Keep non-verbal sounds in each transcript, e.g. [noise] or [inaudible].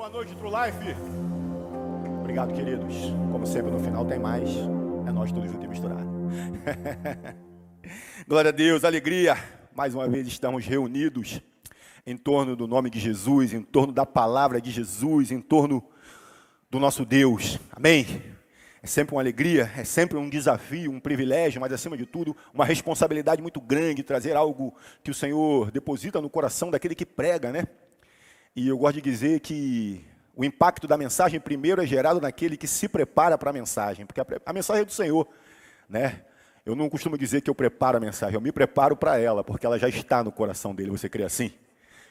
Boa noite, True Life. Obrigado, queridos. Como sempre, no final tem mais. É nós todos juntos misturados. [laughs] Glória a Deus, alegria. Mais uma vez estamos reunidos em torno do nome de Jesus, em torno da palavra de Jesus, em torno do nosso Deus. Amém? É sempre uma alegria, é sempre um desafio, um privilégio, mas acima de tudo, uma responsabilidade muito grande trazer algo que o Senhor deposita no coração daquele que prega, né? E eu gosto de dizer que o impacto da mensagem primeiro é gerado naquele que se prepara para a mensagem, porque a, mensagem é do Senhor, né? Eu não costumo dizer que eu preparo a mensagem, eu me preparo para ela, porque ela já está no coração dele. Você crê assim?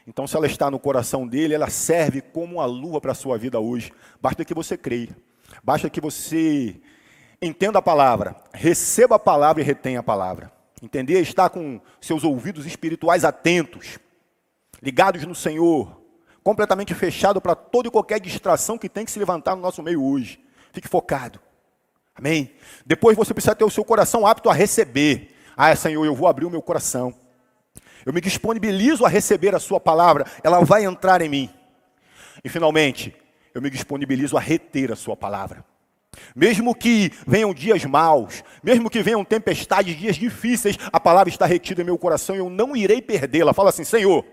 Então, se ela está no coração dele, ela serve como uma luva para a sua vida hoje. Basta que você creia. Basta que você entenda a palavra, receba a palavra e retenha a palavra. Entender está com seus ouvidos espirituais atentos, ligados no Senhor, completamente fechado para toda e qualquer distração que tem que se levantar no nosso meio hoje. Fique focado. Amém? Depois você precisa ter o seu coração apto a receber. Ah, Senhor, eu vou abrir o meu coração. Eu me disponibilizo a receber a Sua palavra, ela vai entrar em mim. E finalmente, eu me disponibilizo a reter a Sua palavra. Mesmo que venham dias maus, mesmo que venham tempestades, dias difíceis, a palavra está retida em meu coração e eu não irei perdê-la. Fala assim, Senhor,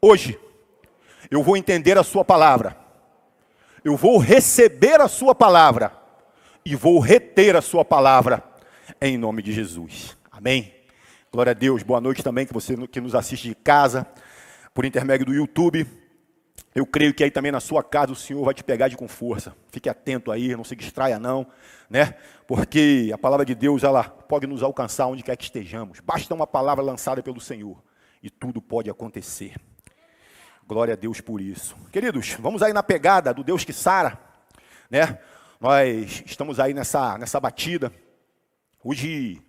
hoje eu vou entender a Sua palavra, eu vou receber a Sua palavra e vou reter a Sua palavra em nome de Jesus. Amém. Glória a Deus. Boa noite também que você que nos assiste de casa, por intermédio do YouTube. Eu creio que aí também na sua casa o Senhor vai te pegar de com força. Fique atento aí, não se distraia não, né? Porque a palavra de Deus, ela pode nos alcançar onde quer que estejamos. Basta uma palavra lançada pelo Senhor e tudo pode acontecer. Glória a Deus por isso. Queridos, vamos aí na pegada do Deus que sara, né? Nós estamos aí nessa nessa batida. Hoje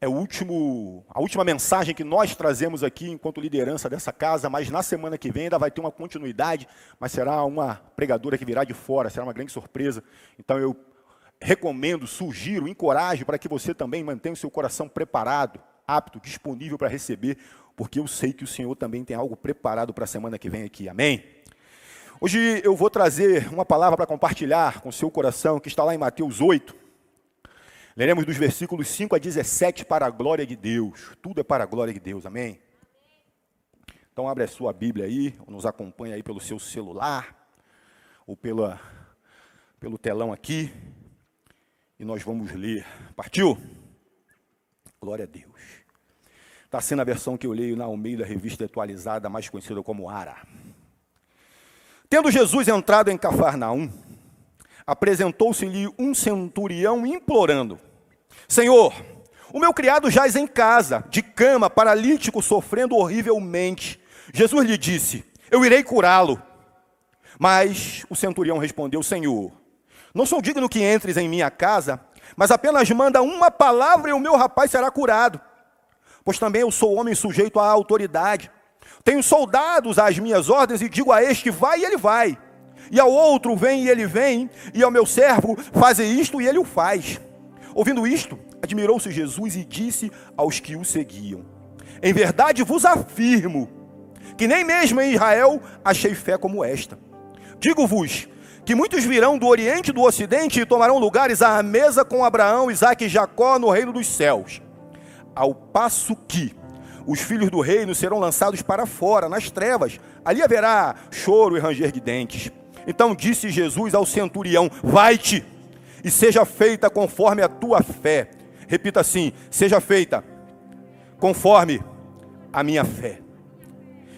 é o último, a última mensagem que nós trazemos aqui enquanto liderança dessa casa, mas na semana que vem ainda vai ter uma continuidade, mas será uma pregadora que virá de fora, será uma grande surpresa. Então eu recomendo, sugiro, encorajo para que você também mantenha o seu coração preparado, apto, disponível para receber, porque eu sei que o Senhor também tem algo preparado para a semana que vem aqui. Amém? Hoje eu vou trazer uma palavra para compartilhar com seu coração, que está lá em Mateus 8. Leremos dos versículos 5 a 17 para a glória de Deus. Tudo é para a glória de Deus, amém? Então abre a sua Bíblia aí, ou nos acompanha aí pelo seu celular, ou pela, pelo telão aqui, e nós vamos ler. Partiu? Glória a Deus. Está sendo a versão que eu leio na Almeida, revista atualizada, mais conhecida como Ara. Tendo Jesus entrado em Cafarnaum, apresentou-se-lhe um centurião implorando: Senhor, o meu criado jaz em casa, de cama, paralítico, sofrendo horrivelmente. Jesus lhe disse: Eu irei curá-lo. Mas o centurião respondeu: Senhor, não sou digno que entres em minha casa, mas apenas manda uma palavra e o meu rapaz será curado. Pois também eu sou homem sujeito à autoridade. Tenho soldados às minhas ordens e digo a este: vai e ele vai e ao outro vem e ele vem, e ao meu servo faze isto e ele o faz. Ouvindo isto, admirou-se Jesus e disse aos que o seguiam: Em verdade vos afirmo que nem mesmo em Israel achei fé como esta. Digo-vos que muitos virão do Oriente e do Ocidente e tomarão lugares à mesa com Abraão, Isaque e Jacó no reino dos céus. Ao passo que os filhos do reino serão lançados para fora, nas trevas. Ali haverá choro e ranger de dentes. Então disse Jesus ao centurião: Vai-te e seja feita conforme a tua fé. Repita assim: seja feita conforme a minha fé.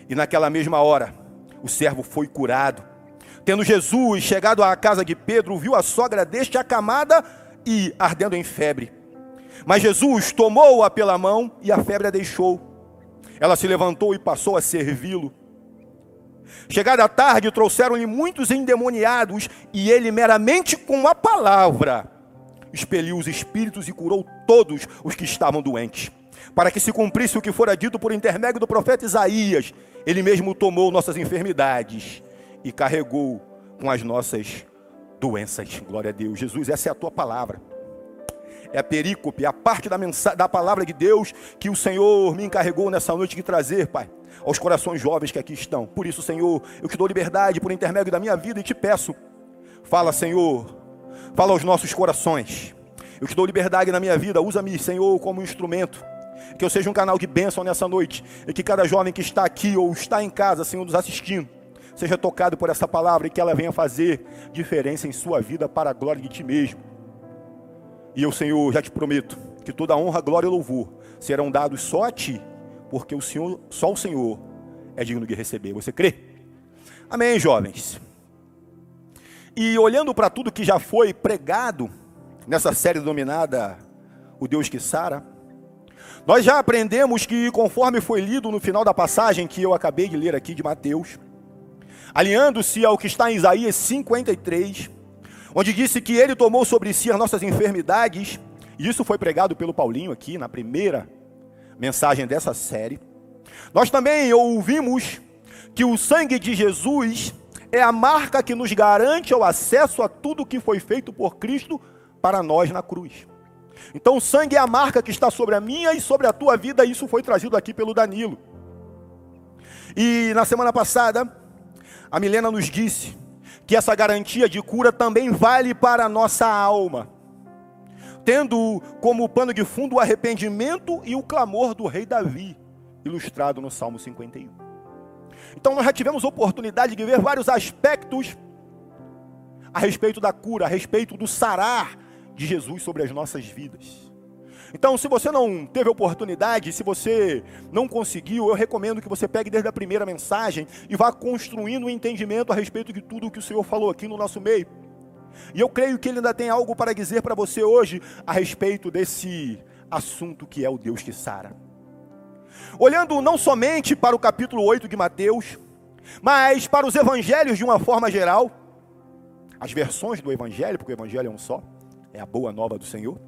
E naquela mesma hora, o servo foi curado. Tendo Jesus chegado à casa de Pedro, viu a sogra deste acamada e ardendo em febre. Mas Jesus tomou-a pela mão e a febre a deixou. Ela se levantou e passou a servi-lo. Chegada a tarde, trouxeram-lhe muitos endemoniados, e ele, meramente com a palavra, expeliu os espíritos e curou todos os que estavam doentes. Para que se cumprisse o que fora dito por intermédio do profeta Isaías, ele mesmo tomou nossas enfermidades e carregou com as nossas doenças. Glória a Deus. Jesus, essa é a tua palavra. É a perícope, é a parte da, da palavra de Deus que o Senhor me encarregou nessa noite de trazer, Pai, aos corações jovens que aqui estão. Por isso, Senhor, eu te dou liberdade por intermédio da minha vida e te peço, fala, Senhor, fala aos nossos corações. Eu te dou liberdade na minha vida, usa-me, Senhor, como instrumento. Que eu seja um canal de bênção nessa noite. E que cada jovem que está aqui ou está em casa, Senhor, nos assistindo, seja tocado por essa palavra e que ela venha fazer diferença em sua vida para a glória de Ti mesmo. E eu, Senhor, já te prometo que toda honra, glória e louvor serão dados só a Ti, porque o Senhor, só o Senhor é digno de receber. Você crê? Amém, jovens. E olhando para tudo que já foi pregado nessa série denominada O Deus que Sara, nós já aprendemos que, conforme foi lido no final da passagem que eu acabei de ler aqui de Mateus, alinhando-se ao que está em Isaías 53, onde disse que ele tomou sobre si as nossas enfermidades, e isso foi pregado pelo Paulinho aqui na primeira mensagem dessa série. Nós também ouvimos que o sangue de Jesus é a marca que nos garante o acesso a tudo que foi feito por Cristo para nós na cruz. Então, o sangue é a marca que está sobre a minha e sobre a tua vida, e isso foi trazido aqui pelo Danilo. E na semana passada, a Milena nos disse que essa garantia de cura também vale para a nossa alma, tendo como pano de fundo o arrependimento e o clamor do rei Davi, ilustrado no Salmo 51. Então nós já tivemos oportunidade de ver vários aspectos a respeito da cura, a respeito do sarar de Jesus sobre as nossas vidas. Então, se você não teve oportunidade, se você não conseguiu, eu recomendo que você pegue desde a primeira mensagem e vá construindo um entendimento a respeito de tudo o que o Senhor falou aqui no nosso meio. E eu creio que Ele ainda tem algo para dizer para você hoje a respeito desse assunto que é o Deus que sara. Olhando não somente para o capítulo 8 de Mateus, mas para os evangelhos de uma forma geral, as versões do evangelho, porque o evangelho é um só, é a boa nova do Senhor.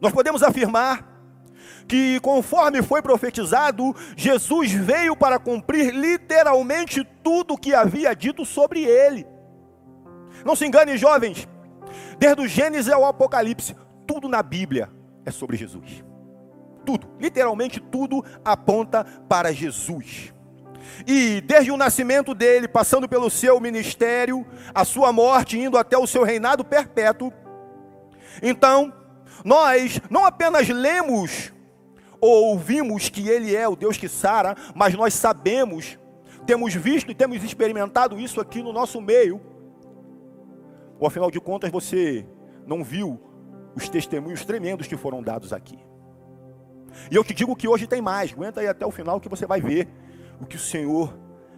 Nós podemos afirmar que, conforme foi profetizado, Jesus veio para cumprir literalmente tudo o que havia dito sobre ele. Não se engane, jovens, desde o Gênesis ao Apocalipse, tudo na Bíblia é sobre Jesus. Tudo, literalmente tudo aponta para Jesus. E desde o nascimento dele, passando pelo seu ministério, a sua morte, indo até o seu reinado perpétuo, então nós não apenas lemos ou ouvimos que Ele é o Deus que sara, mas nós sabemos, temos visto e temos experimentado isso aqui no nosso meio. Ou afinal de contas você não viu os testemunhos tremendos que foram dados aqui. E eu te digo que hoje tem mais, aguenta aí até o final que você vai ver o que o Senhor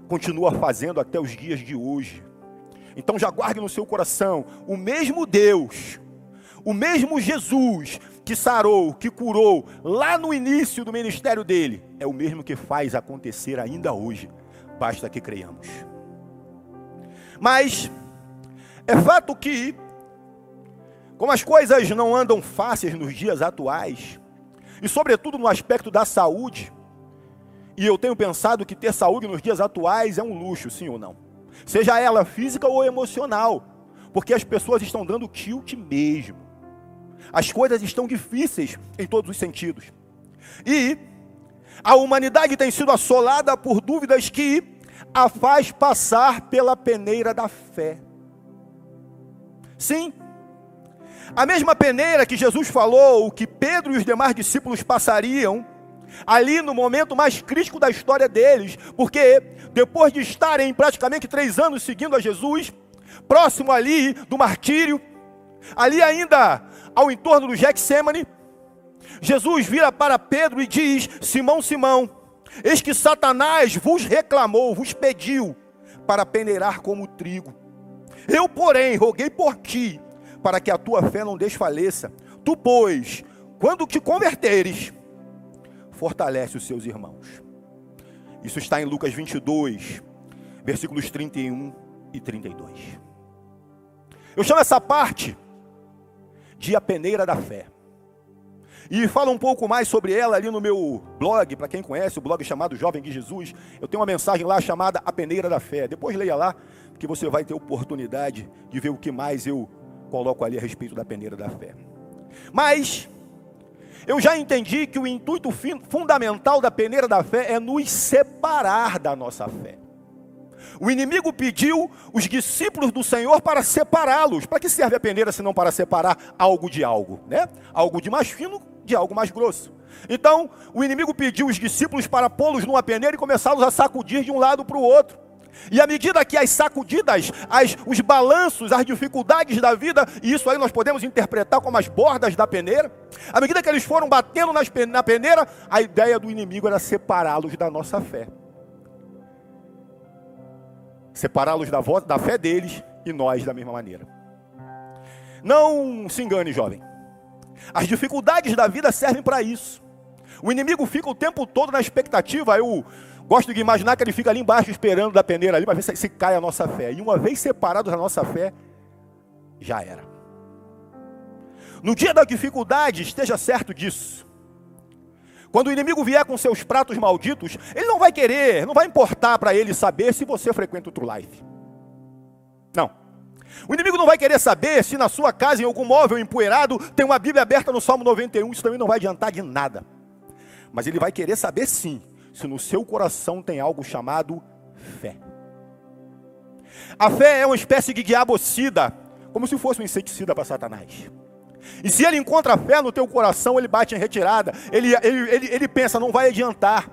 continua fazendo até os dias de hoje. Então já guarde no seu coração, o mesmo Deus o mesmo Jesus que sarou, que curou lá no início do ministério dele, é o mesmo que faz acontecer ainda hoje. Basta que creiamos. Mas é fato que, como as coisas não andam fáceis nos dias atuais, e sobretudo no aspecto da saúde, e eu tenho pensado que ter saúde nos dias atuais é um luxo, sim ou não? Seja ela física ou emocional, porque as pessoas estão dando tilt mesmo. As coisas estão difíceis em todos os sentidos. E a humanidade tem sido assolada por dúvidas que a faz passar pela peneira da fé. Sim, a mesma peneira que Jesus falou que Pedro e os demais discípulos passariam, ali no momento mais crítico da história deles, porque depois de estarem praticamente três anos seguindo a Jesus, próximo ali do martírio, ali ainda ao entorno do Getsemane, Jesus vira para Pedro e diz: Simão, Simão, eis que Satanás vos reclamou, vos pediu para peneirar como trigo. Eu, porém, roguei por ti, para que a tua fé não desfaleça. Tu, pois, quando te converteres, fortalece os seus irmãos. Isso está em Lucas 22, versículos 31 e 32. Eu chamo essa parte de A Peneira da Fé. E fala um pouco mais sobre ela ali no meu blog, para quem conhece, o blog chamado Jovem de Jesus. Eu tenho uma mensagem lá chamada A Peneira da Fé. Depois leia lá, que você vai ter oportunidade de ver o que mais eu coloco ali a respeito da peneira da fé. Mas eu já entendi que o intuito fundamental da peneira da fé é nos separar da nossa fé. O inimigo pediu os discípulos do Senhor para separá-los. Para que serve a peneira se não para separar algo de algo, né? Algo de mais fino de algo mais grosso. Então, o inimigo pediu os discípulos para pô-los numa peneira e começá-los a sacudir de um lado para o outro. E à medida que as sacudidas, as, os balanços, as dificuldades da vida, e isso aí nós podemos interpretar como as bordas da peneira, à medida que eles foram batendo nas, na peneira, a ideia do inimigo era separá-los da nossa fé. Separá-los da, da fé deles e nós da mesma maneira. Não se engane, jovem. As dificuldades da vida servem para isso. O inimigo fica o tempo todo na expectativa. Eu gosto de imaginar que ele fica ali embaixo esperando da peneira ali para ver se, se cai a nossa fé. E uma vez separados da nossa fé, já era. No dia da dificuldade, esteja certo disso. Quando o inimigo vier com seus pratos malditos, ele não vai querer, não vai importar para ele saber se você frequenta o True Life. Não. O inimigo não vai querer saber se na sua casa, em algum móvel empoeirado, tem uma Bíblia aberta no Salmo 91. Isso também não vai adiantar de nada. Mas ele vai querer saber sim, se no seu coração tem algo chamado fé. A fé é uma espécie de diabocida, como se fosse um inseticida para Satanás. E se ele encontra fé no teu coração, ele bate em retirada. Ele, ele, ele, ele pensa, não vai adiantar.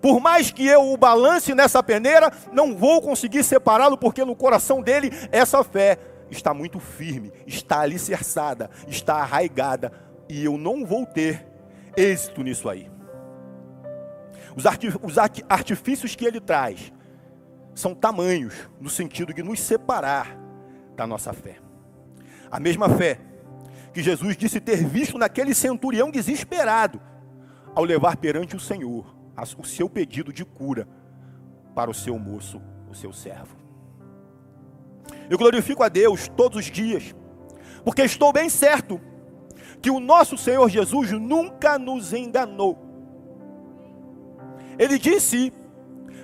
Por mais que eu o balance nessa peneira, não vou conseguir separá-lo, porque no coração dele essa fé está muito firme, está alicerçada, está arraigada, e eu não vou ter êxito nisso aí. Os, artifícios que ele traz são tamanhos, no sentido de nos separar da nossa fé. A mesma fé que Jesus disse ter visto naquele centurião desesperado, ao levar perante o Senhor o seu pedido de cura para o seu moço, o seu servo. Eu glorifico a Deus todos os dias, porque estou bem certo que o nosso Senhor Jesus nunca nos enganou. Ele disse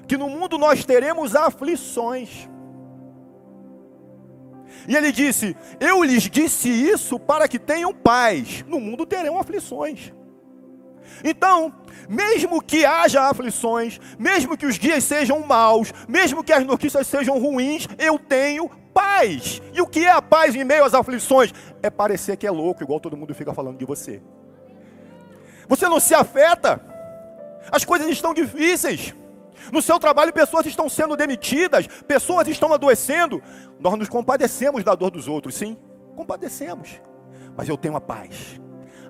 que no mundo nós teremos aflições. E ele disse: Eu lhes disse isso para que tenham paz. No mundo terão aflições. Então, mesmo que haja aflições, mesmo que os dias sejam maus, mesmo que as notícias sejam ruins, eu tenho paz. E o que é a paz em meio às aflições? É parecer que é louco, igual todo mundo fica falando de você. Você não se afeta. As coisas estão difíceis. No seu trabalho, pessoas estão sendo demitidas, pessoas estão adoecendo. Nós nos compadecemos da dor dos outros, sim, compadecemos. Mas eu tenho a paz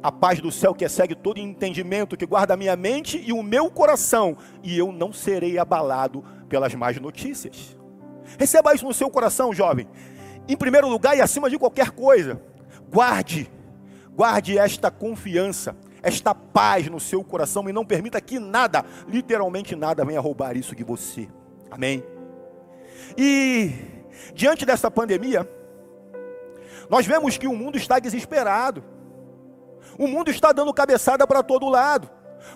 a paz do céu que excede todo entendimento, que guarda a minha mente e o meu coração, e eu não serei abalado pelas más notícias. Receba isso no seu coração, jovem. Em primeiro lugar e acima de qualquer coisa, guarde, guarde esta confiança, esta paz no seu coração e não permita que nada, literalmente nada, venha roubar isso de você. Amém? E diante dessa pandemia, nós vemos que o mundo está desesperado. O mundo está dando cabeçada para todo lado,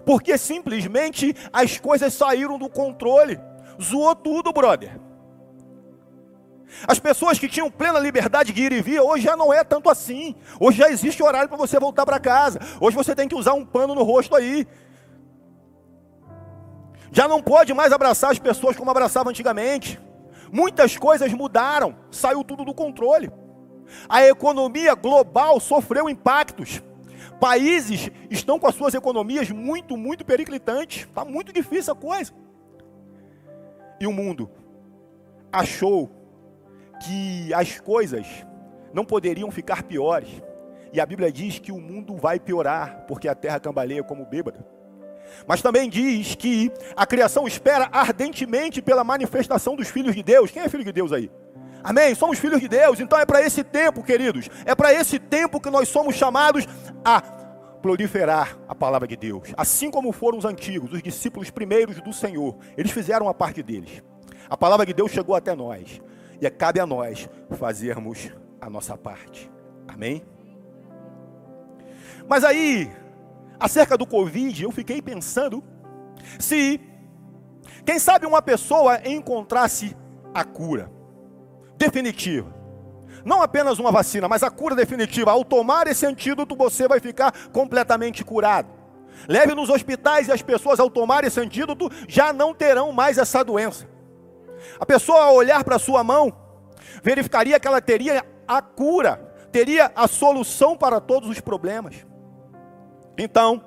porque simplesmente as coisas saíram do controle. Zoou tudo, brother. As pessoas que tinham plena liberdade de ir e vir, hoje já não é tanto assim. Hoje já existe horário para você voltar para casa. Hoje você tem que usar um pano no rosto aí. Já não pode mais abraçar as pessoas como abraçava antigamente. Muitas coisas mudaram, saiu tudo do controle. A economia global sofreu impactos. Países estão com as suas economias muito, muito periclitantes. Está muito difícil a coisa. E o mundo achou que as coisas não poderiam ficar piores. E a Bíblia diz que o mundo vai piorar, porque a terra cambaleia como bêbada. Mas também diz que a criação espera ardentemente pela manifestação dos filhos de Deus. Quem é filho de Deus aí? Amém? Somos filhos de Deus, então é para esse tempo, queridos. É para esse tempo que nós somos chamados a proliferar a palavra de Deus. Assim como foram os antigos, os discípulos primeiros do Senhor, eles fizeram a parte deles. A palavra de Deus chegou até nós. E cabe a nós fazermos a nossa parte. Amém? Mas aí, acerca do Covid, eu fiquei pensando se, quem sabe, uma pessoa encontrasse a cura definitiva. Não apenas uma vacina, mas a cura definitiva. Ao tomar esse antídoto, você vai ficar completamente curado. Leve nos hospitais e as pessoas, ao tomar esse antídoto, já não terão mais essa doença. A pessoa, ao olhar para sua mão, verificaria que ela teria a cura, teria a solução para todos os problemas. Então,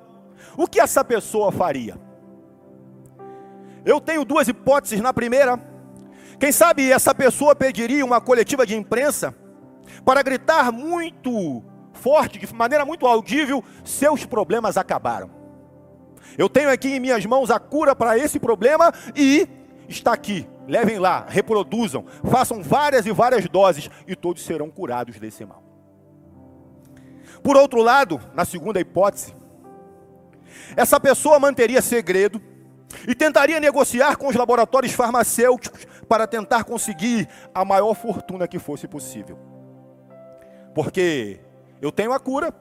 o que essa pessoa faria? Eu tenho duas hipóteses. Na primeira, quem sabe essa pessoa pediria uma coletiva de imprensa para gritar muito forte, de maneira muito audível: seus problemas acabaram. Eu tenho aqui em minhas mãos a cura para esse problema e está aqui. Levem lá, reproduzam, façam várias e várias doses e todos serão curados desse mal. Por outro lado, na segunda hipótese, essa pessoa manteria segredo e tentaria negociar com os laboratórios farmacêuticos para tentar conseguir a maior fortuna que fosse possível. Porque eu tenho a cura,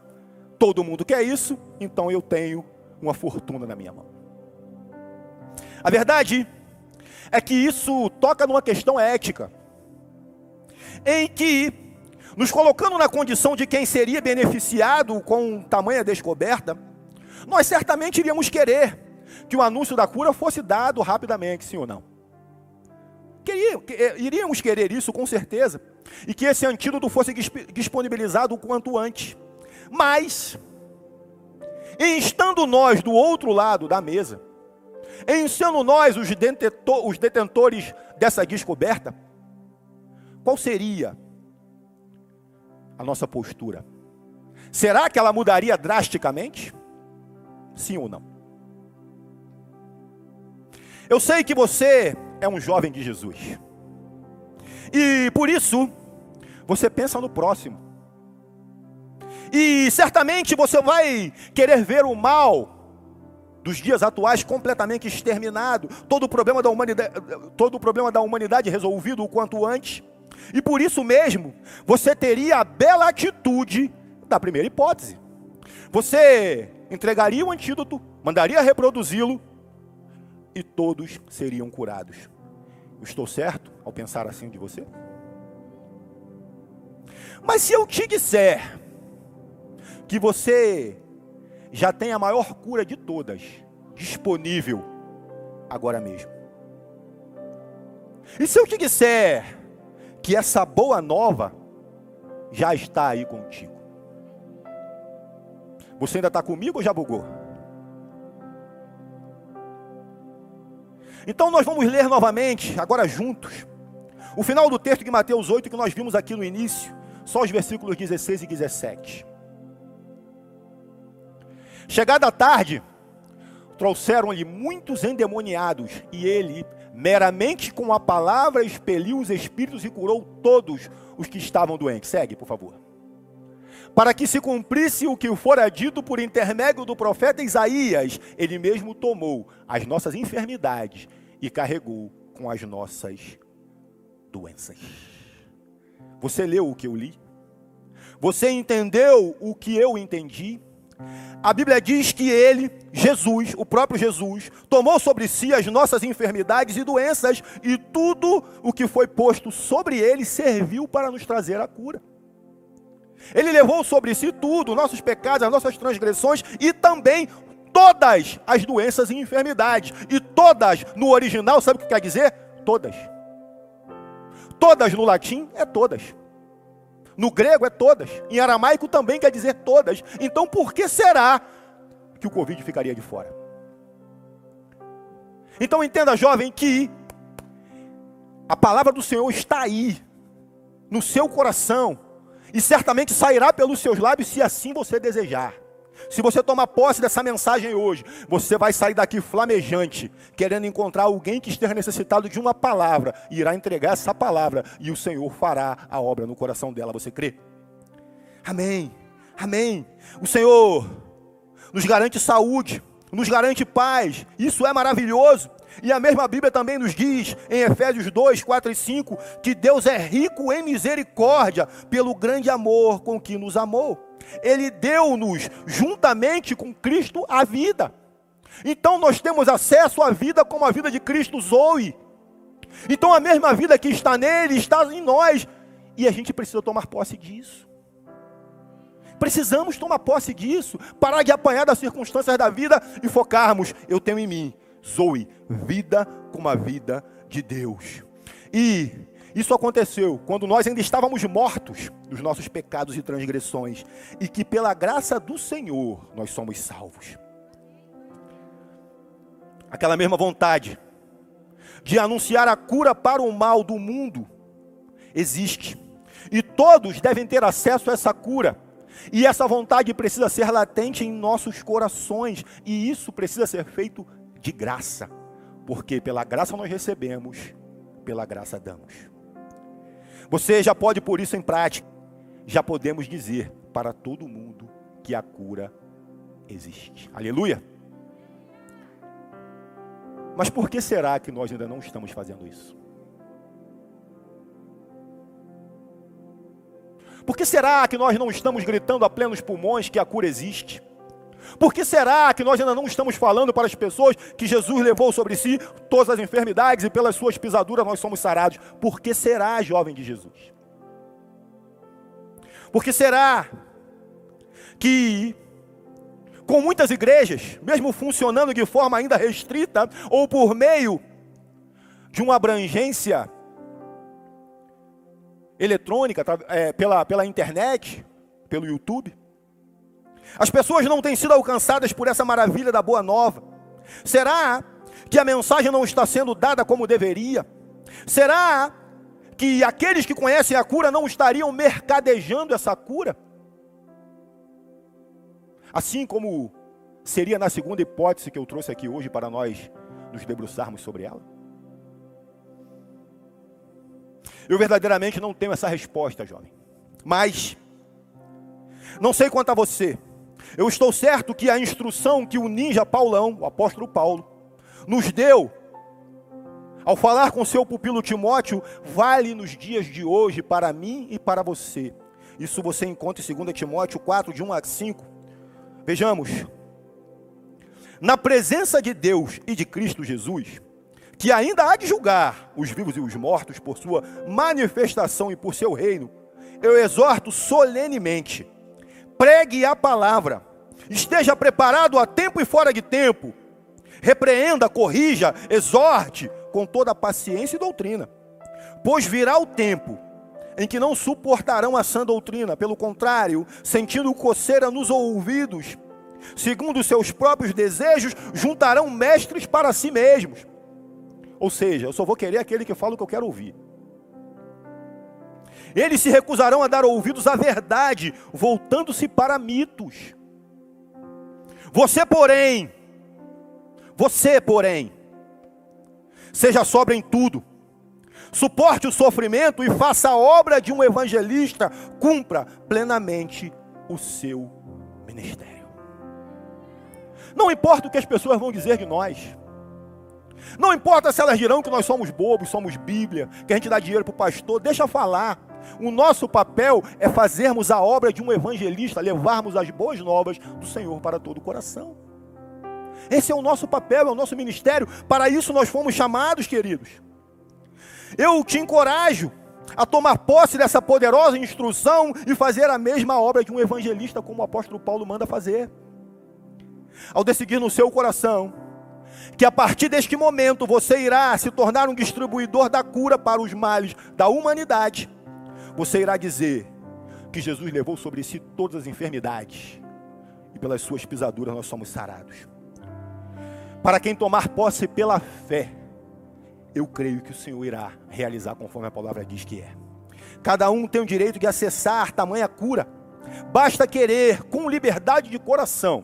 todo mundo quer isso, então eu tenho uma fortuna na minha mão. A verdade é que isso toca numa questão ética, em que, nos colocando na condição de quem seria beneficiado com tamanha descoberta, nós certamente iríamos querer que o anúncio da cura fosse dado rapidamente, sim ou não? Eh, iríamos querer isso com certeza, e que esse antídoto fosse disponibilizado o quanto antes. Mas, estando nós do outro lado da mesa, em sendo nós os, detentor, os detentores dessa descoberta, qual seria a nossa postura? Será que ela mudaria drasticamente? Sim ou não? Eu sei que você é um jovem de Jesus. E por isso, você pensa no próximo. E certamente você vai querer ver o mal dos dias atuais completamente exterminado, todo o problema da humanidade, todo o problema da humanidade resolvido o quanto antes. E por isso mesmo, você teria a bela atitude da primeira hipótese. Você entregaria o antídoto, mandaria reproduzi-lo e todos seriam curados. Eu estou certo ao pensar assim de você? Mas se eu te disser que você já tem a maior cura de todas disponível agora mesmo. E se eu te disser que essa boa nova já está aí contigo? Você ainda está comigo ou já bugou? Então nós vamos ler novamente, agora juntos, o final do texto de Mateus 8 que nós vimos aqui no início, só os versículos 16 e 17. Chegada tarde, trouxeram-lhe muitos endemoniados, e ele, meramente com a palavra, expeliu os espíritos e curou todos os que estavam doentes. Segue, por favor. Para que se cumprisse o que fora dito por intermédio do profeta Isaías, ele mesmo tomou as nossas enfermidades e carregou com as nossas doenças. Você leu o que eu li? Você entendeu o que eu entendi? A Bíblia diz que ele, Jesus, o próprio Jesus, tomou sobre si as nossas enfermidades e doenças, e tudo o que foi posto sobre ele serviu para nos trazer a cura. Ele levou sobre si tudo, nossos pecados, as nossas transgressões e também todas as doenças e enfermidades. E todas, no original, sabe o que quer dizer? Todas. Todas no latim é todas. No grego é todas. Em aramaico também quer dizer todas. Então por que será que o Covid ficaria de fora? Então entenda, jovem, que a palavra do Senhor está aí, no seu coração, e certamente sairá pelos seus lábios se assim você desejar. Se você tomar posse dessa mensagem hoje, você vai sair daqui flamejante, querendo encontrar alguém que esteja necessitado de uma palavra, e irá entregar essa palavra, e o Senhor fará a obra no coração dela. Você crê? Amém. Amém. O Senhor nos garante saúde, nos garante paz. Isso é maravilhoso. E a mesma Bíblia também nos diz, em Efésios 2, 4 e 5, que Deus é rico em misericórdia pelo grande amor com que nos amou. Ele deu-nos, juntamente com Cristo, a vida. Então nós temos acesso à vida como a vida de Cristo Zoe. Então a mesma vida que está nele está em nós. E a gente precisa tomar posse disso. Precisamos tomar posse disso, parar de apanhar das circunstâncias da vida e focarmos. Eu tenho em mim, Zoe, vida como a vida de Deus. E isso aconteceu quando nós ainda estávamos mortos dos nossos pecados e transgressões, e que pela graça do Senhor nós somos salvos. Aquela mesma vontade de anunciar a cura para o mal do mundo existe, e todos devem ter acesso a essa cura. E essa vontade precisa ser latente em nossos corações, e isso precisa ser feito de graça, porque pela graça nós recebemos, pela graça damos. Você já pode pôr isso em prática, já podemos dizer para todo mundo que a cura existe. Aleluia! Mas por que será que nós ainda não estamos fazendo isso? Por que será que nós não estamos gritando a plenos pulmões que a cura existe? Por que será que nós ainda não estamos falando para as pessoas que Jesus levou sobre si todas as enfermidades e pelas suas pisaduras nós somos sarados? Por que será, jovem de Jesus? Por que será que com muitas igrejas, mesmo funcionando de forma ainda restrita ou por meio de uma abrangência eletrônica, é, pela, pela internet, pelo YouTube. As pessoas não têm sido alcançadas por essa maravilha da boa nova. Será que a mensagem não está sendo dada como deveria? Será que aqueles que conhecem a cura não estariam mercadejando essa cura? Assim como seria na segunda hipótese que eu trouxe aqui hoje para nós nos debruçarmos sobre ela? Eu verdadeiramente não tenho essa resposta, jovem. Mas, não sei quanto a você, eu estou certo que a instrução que o ninja Paulão, o apóstolo Paulo, nos deu, ao falar com seu pupilo Timóteo, vale nos dias de hoje para mim e para você. Isso você encontra em 2 Timóteo 4, de 1 a 5. Vejamos. Na presença de Deus e de Cristo Jesus, que ainda há de julgar os vivos e os mortos por sua manifestação e por seu reino, eu exorto solenemente: pregue a palavra, esteja preparado a tempo e fora de tempo, repreenda, corrija, exorte com toda paciência e doutrina, pois virá o tempo em que não suportarão a sã doutrina, pelo contrário, sentindo coceira nos ouvidos, segundo seus próprios desejos, juntarão mestres para si mesmos. Ou seja, eu só vou querer aquele que fala o que eu quero ouvir. Eles se recusarão a dar ouvidos à verdade, voltando-se para mitos. Você, porém, você, porém, seja sobre em tudo, suporte o sofrimento e faça a obra de um evangelista, cumpra plenamente o seu ministério. Não importa o que as pessoas vão dizer de nós, não importa se elas dirão que nós somos bobos, somos Bíblia, que a gente dá dinheiro para o pastor, deixa falar. O nosso papel é fazermos a obra de um evangelista, levarmos as boas novas do Senhor para todo o coração. Esse é o nosso papel, é o nosso ministério. Para isso nós fomos chamados, queridos. Eu te encorajo a tomar posse dessa poderosa instrução e fazer a mesma obra de um evangelista, como o apóstolo Paulo manda fazer. Ao decidir no seu coração que a partir deste momento você irá se tornar um distribuidor da cura para os males da humanidade. Você irá dizer que Jesus levou sobre si todas as enfermidades e pelas suas pisaduras nós somos sarados. Para quem tomar posse pela fé, eu creio que o Senhor irá realizar conforme a palavra diz que é. Cada um tem o direito de acessar tamanha cura. Basta querer, com liberdade de coração,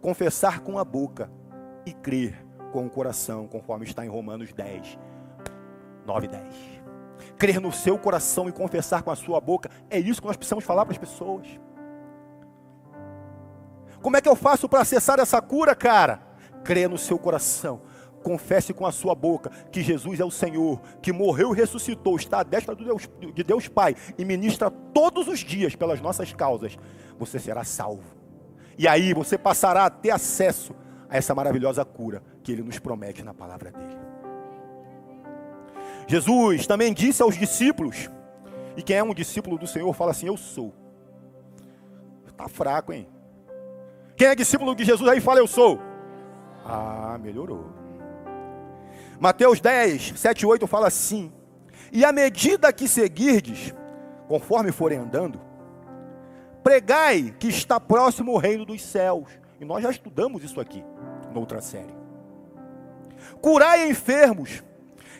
confessar com a boca e crer com o coração, conforme está em Romanos 10, 9 e 10. Crer no seu coração e confessar com a sua boca, é isso que nós precisamos falar para as pessoas. Como é que eu faço para acessar essa cura, cara? Crê no seu coração, confesse com a sua boca que Jesus é o Senhor, que morreu e ressuscitou, está à destra de Deus, de Deus Pai e ministra todos os dias pelas nossas causas, você será salvo. E aí você passará a ter acesso a essa maravilhosa cura que ele nos promete na palavra dele. Jesus também disse aos discípulos E quem é um discípulo do Senhor fala assim: Eu sou. Está fraco, hein? Quem é discípulo de Jesus aí fala: Eu sou. Ah, melhorou. Mateus 10, 7 e 8 fala assim: E à medida que seguirdes, conforme forem andando, pregai que está próximo o reino dos céus. E nós já estudamos isso aqui, noutra série. Curai enfermos,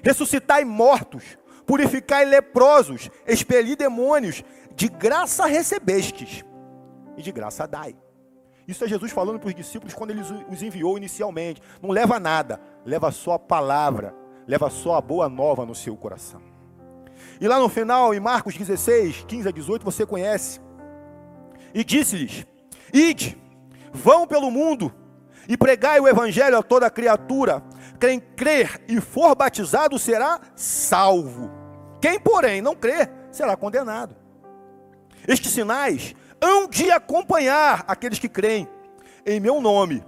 ressuscitai mortos, purificai leprosos, expeli demônios, de graça recebestes, e de graça dai. Isso é Jesus falando para os discípulos quando ele os enviou inicialmente. Não leva nada, leva só a palavra, leva só a boa nova no seu coração. E lá no final, em Marcos 16, 15 a 18, você conhece. E disse-lhes: Ide, vão pelo mundo e pregai o evangelho a toda criatura. Quem crer e for batizado será salvo. Quem, porém, não crer será condenado. Estes sinais hão de acompanhar aqueles que creem em meu nome.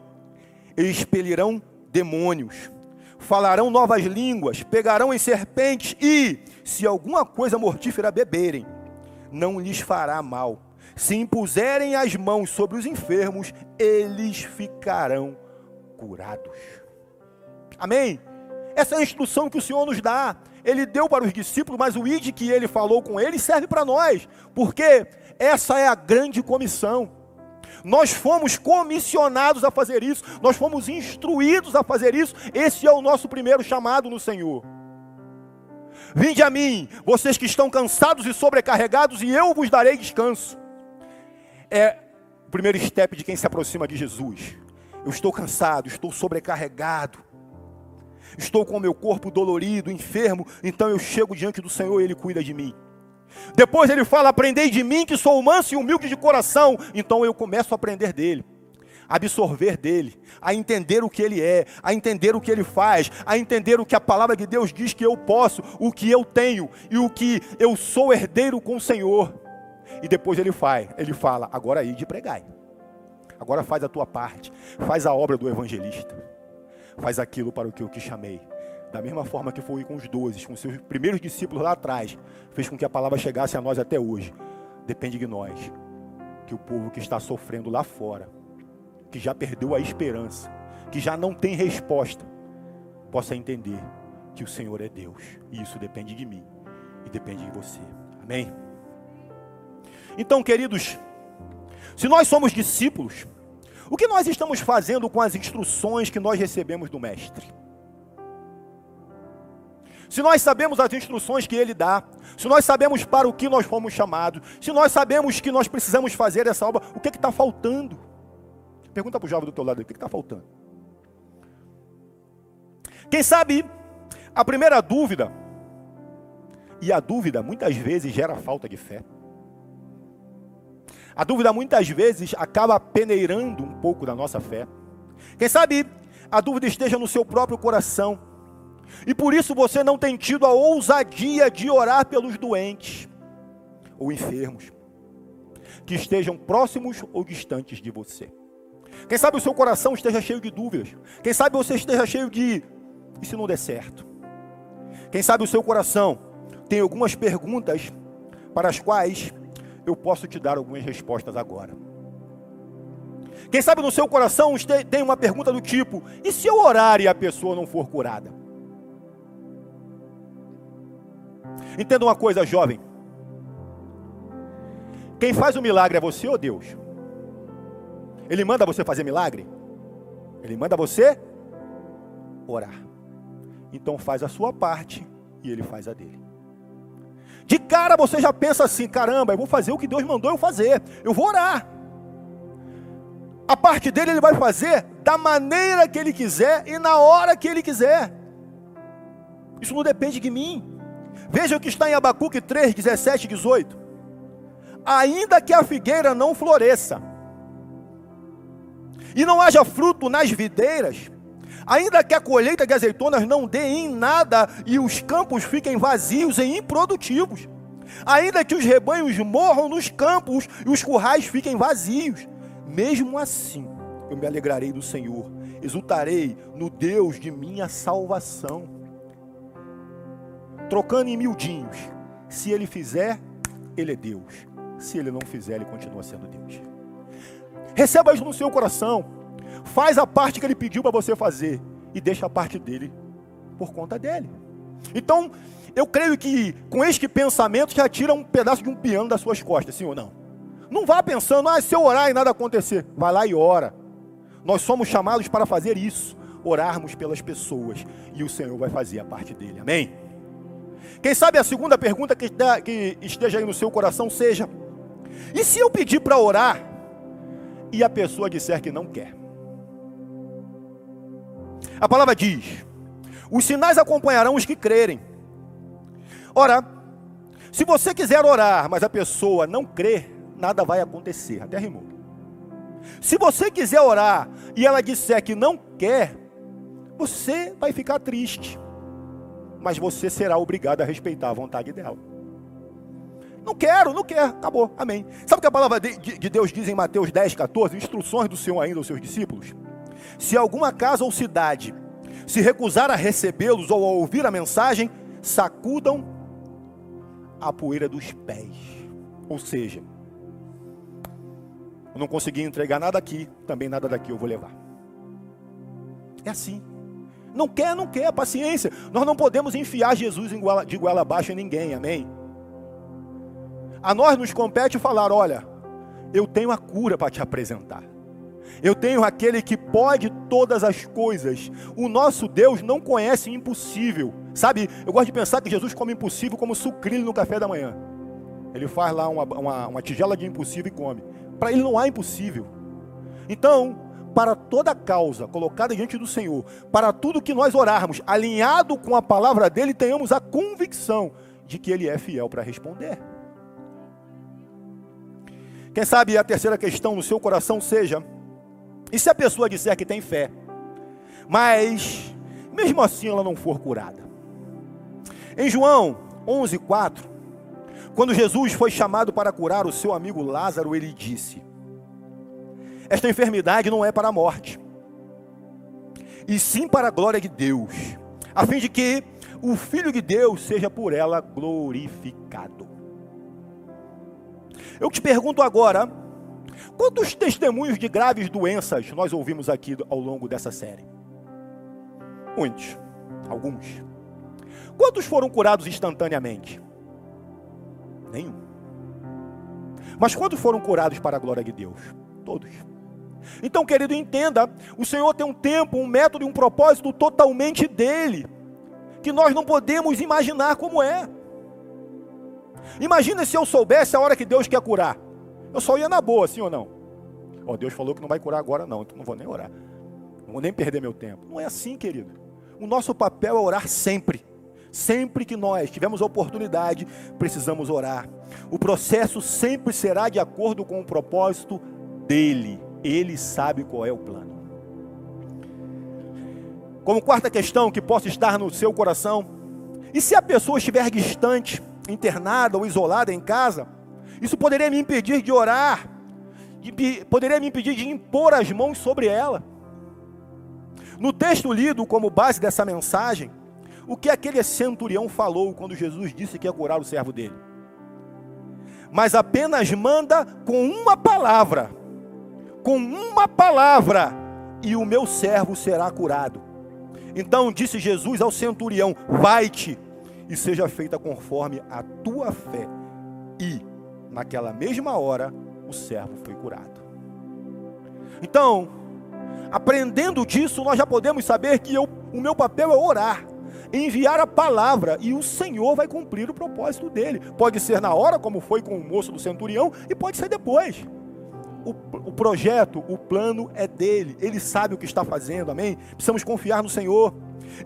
Expelirão demônios, falarão novas línguas, pegarão em serpentes e, se alguma coisa mortífera beberem, não lhes fará mal. Se impuserem as mãos sobre os enfermos, eles ficarão curados. Amém? Essa é a instrução que o Senhor nos dá. Ele deu para os discípulos, mas o id que ele falou com eles serve para nós, porque essa é a grande comissão. Nós fomos comissionados a fazer isso, nós fomos instruídos a fazer isso. Esse é o nosso primeiro chamado no Senhor. Vinde a mim, vocês que estão cansados e sobrecarregados, e eu vos darei descanso. É o primeiro step de quem se aproxima de Jesus. Eu estou cansado, estou sobrecarregado estou com o meu corpo dolorido, enfermo, então eu chego diante do Senhor e Ele cuida de mim. Depois ele fala: Aprendei de mim que sou manso e humilde de coração. Então eu começo a aprender dele, absorver dele, a entender o que ele é, a entender o que ele faz, a entender o que a palavra de Deus diz que eu posso, o que eu tenho e o que eu sou herdeiro com o Senhor. E depois ele faz, ele fala: Agora aí de pregai. Agora faz a tua parte, faz a obra do evangelista faz aquilo para o que eu te chamei. Da mesma forma que foi com os doze, com seus primeiros discípulos lá atrás, fez com que a palavra chegasse a nós até hoje. Depende de nós, que o povo que está sofrendo lá fora, que já perdeu a esperança, que já não tem resposta, possa entender que o Senhor é Deus. E isso depende de mim e depende de você. Amém? Então, queridos, se nós somos discípulos, o que nós estamos fazendo com as instruções que nós recebemos do Mestre? Se nós sabemos as instruções que Ele dá, se nós sabemos para o que nós fomos chamados, se nós sabemos que nós precisamos fazer essa obra, o que está faltando? Pergunta para o jovem do teu lado, o que está faltando? Quem sabe a primeira dúvida, e a dúvida muitas vezes gera falta de fé. A dúvida muitas vezes acaba peneirando um pouco da nossa fé. Quem sabe a dúvida esteja no seu próprio coração. E por isso você não tem tido a ousadia de orar pelos doentes ou enfermos que estejam próximos ou distantes de você. Quem sabe o seu coração esteja cheio de dúvidas. Quem sabe você esteja cheio de e se não der certo. Quem sabe o seu coração tem algumas perguntas para as quais eu posso te dar algumas respostas agora. Quem sabe no seu coração tem uma pergunta do tipo: e se eu orar e a pessoa não for curada? Entenda uma coisa, jovem. Quem faz o milagre é você ou Deus? Ele manda você fazer milagre? Ele manda você orar. Então faz a sua parte e ele faz a dele. De cara você já pensa assim: caramba, eu vou fazer o que Deus mandou eu fazer, eu vou orar. A parte dele ele vai fazer da maneira que ele quiser e na hora que ele quiser. Isso não depende de mim. Veja o que está em Abacuque 3, 17 e 18. Ainda que a figueira não floresça, e não haja fruto nas videiras, Ainda que a colheita de azeitonas não dê em nada e os campos fiquem vazios e improdutivos. Ainda que os rebanhos morram nos campos e os currais fiquem vazios. Mesmo assim, eu me alegrarei do Senhor, exultarei no Deus de minha salvação. Trocando em miudinhos, se Ele fizer, ele é Deus. Se ele não fizer, ele continua sendo Deus. Receba isso no seu coração. Faz a parte que ele pediu para você fazer e deixa a parte dele por conta dele. Então, eu creio que com este pensamento já tira um pedaço de um piano das suas costas, sim ou não? Não vá pensando, ah, se eu orar e nada acontecer. Vai lá e ora. Nós somos chamados para fazer isso, orarmos pelas pessoas, e o Senhor vai fazer a parte dele. Amém? Quem sabe a segunda pergunta que, que esteja aí no seu coração seja: e se eu pedir para orar e a pessoa disser que não quer? A palavra diz: os sinais acompanharão os que crerem. Ora, se você quiser orar, mas a pessoa não crer, nada vai acontecer. Até rimou. Se você quiser orar e ela disser que não quer, você vai ficar triste. Mas você será obrigado a respeitar a vontade dela. Não quero, não quero, acabou, amém. Sabe o que a palavra de, de Deus diz em Mateus 10, 14? Instruções do Senhor ainda aos seus discípulos. Se alguma casa ou cidade se recusar a recebê-los ou a ouvir a mensagem, sacudam a poeira dos pés. Ou seja, eu não consegui entregar nada aqui, também nada daqui eu vou levar. É assim. Não quer, não quer, paciência. Nós não podemos enfiar Jesus de goela abaixo em ninguém, amém? A nós nos compete falar: olha, eu tenho a cura para te apresentar. Eu tenho aquele que pode todas as coisas. O nosso Deus não conhece impossível. Sabe, eu gosto de pensar que Jesus come impossível como sucrilho no café da manhã. Ele faz lá uma, uma, uma tigela de impossível e come. Para ele não há impossível. Então, para toda causa colocada diante do Senhor, para tudo que nós orarmos, alinhado com a palavra dele, tenhamos a convicção de que ele é fiel para responder. Quem sabe a terceira questão no seu coração seja: e se a pessoa disser que tem fé, mas mesmo assim ela não for curada? Em João 11:4, quando Jesus foi chamado para curar o seu amigo Lázaro, ele disse: Esta enfermidade não é para a morte, e sim para a glória de Deus, a fim de que o Filho de Deus seja por ela glorificado. Eu te pergunto agora, Quantos testemunhos de graves doenças nós ouvimos aqui ao longo dessa série? Muitos, alguns. Quantos foram curados instantaneamente? Nenhum. Mas quantos foram curados para a glória de Deus? Todos. Então, querido, entenda: o Senhor tem um tempo, um método e um propósito totalmente dele, que nós não podemos imaginar como é. Imagina se eu soubesse a hora que Deus quer curar. Eu só ia na boa, sim ou não? Ó, oh, Deus falou que não vai curar agora, não, então não vou nem orar. Não vou nem perder meu tempo. Não é assim, querido. O nosso papel é orar sempre. Sempre que nós tivermos a oportunidade, precisamos orar. O processo sempre será de acordo com o propósito dele. Ele sabe qual é o plano. Como quarta questão que possa estar no seu coração: e se a pessoa estiver distante, internada ou isolada em casa? Isso poderia me impedir de orar, de, poderia me impedir de impor as mãos sobre ela. No texto lido como base dessa mensagem, o que aquele centurião falou quando Jesus disse que ia curar o servo dele? Mas apenas manda com uma palavra, com uma palavra, e o meu servo será curado. Então disse Jesus ao centurião: Vai-te e seja feita conforme a tua fé. E naquela mesma hora, o servo foi curado. Então, aprendendo disso, nós já podemos saber que eu, o meu papel é orar, enviar a palavra, e o Senhor vai cumprir o propósito dele. Pode ser na hora, como foi com o moço do centurião, e pode ser depois. O, o projeto, o plano é dele, ele sabe o que está fazendo, amém? Precisamos confiar no Senhor.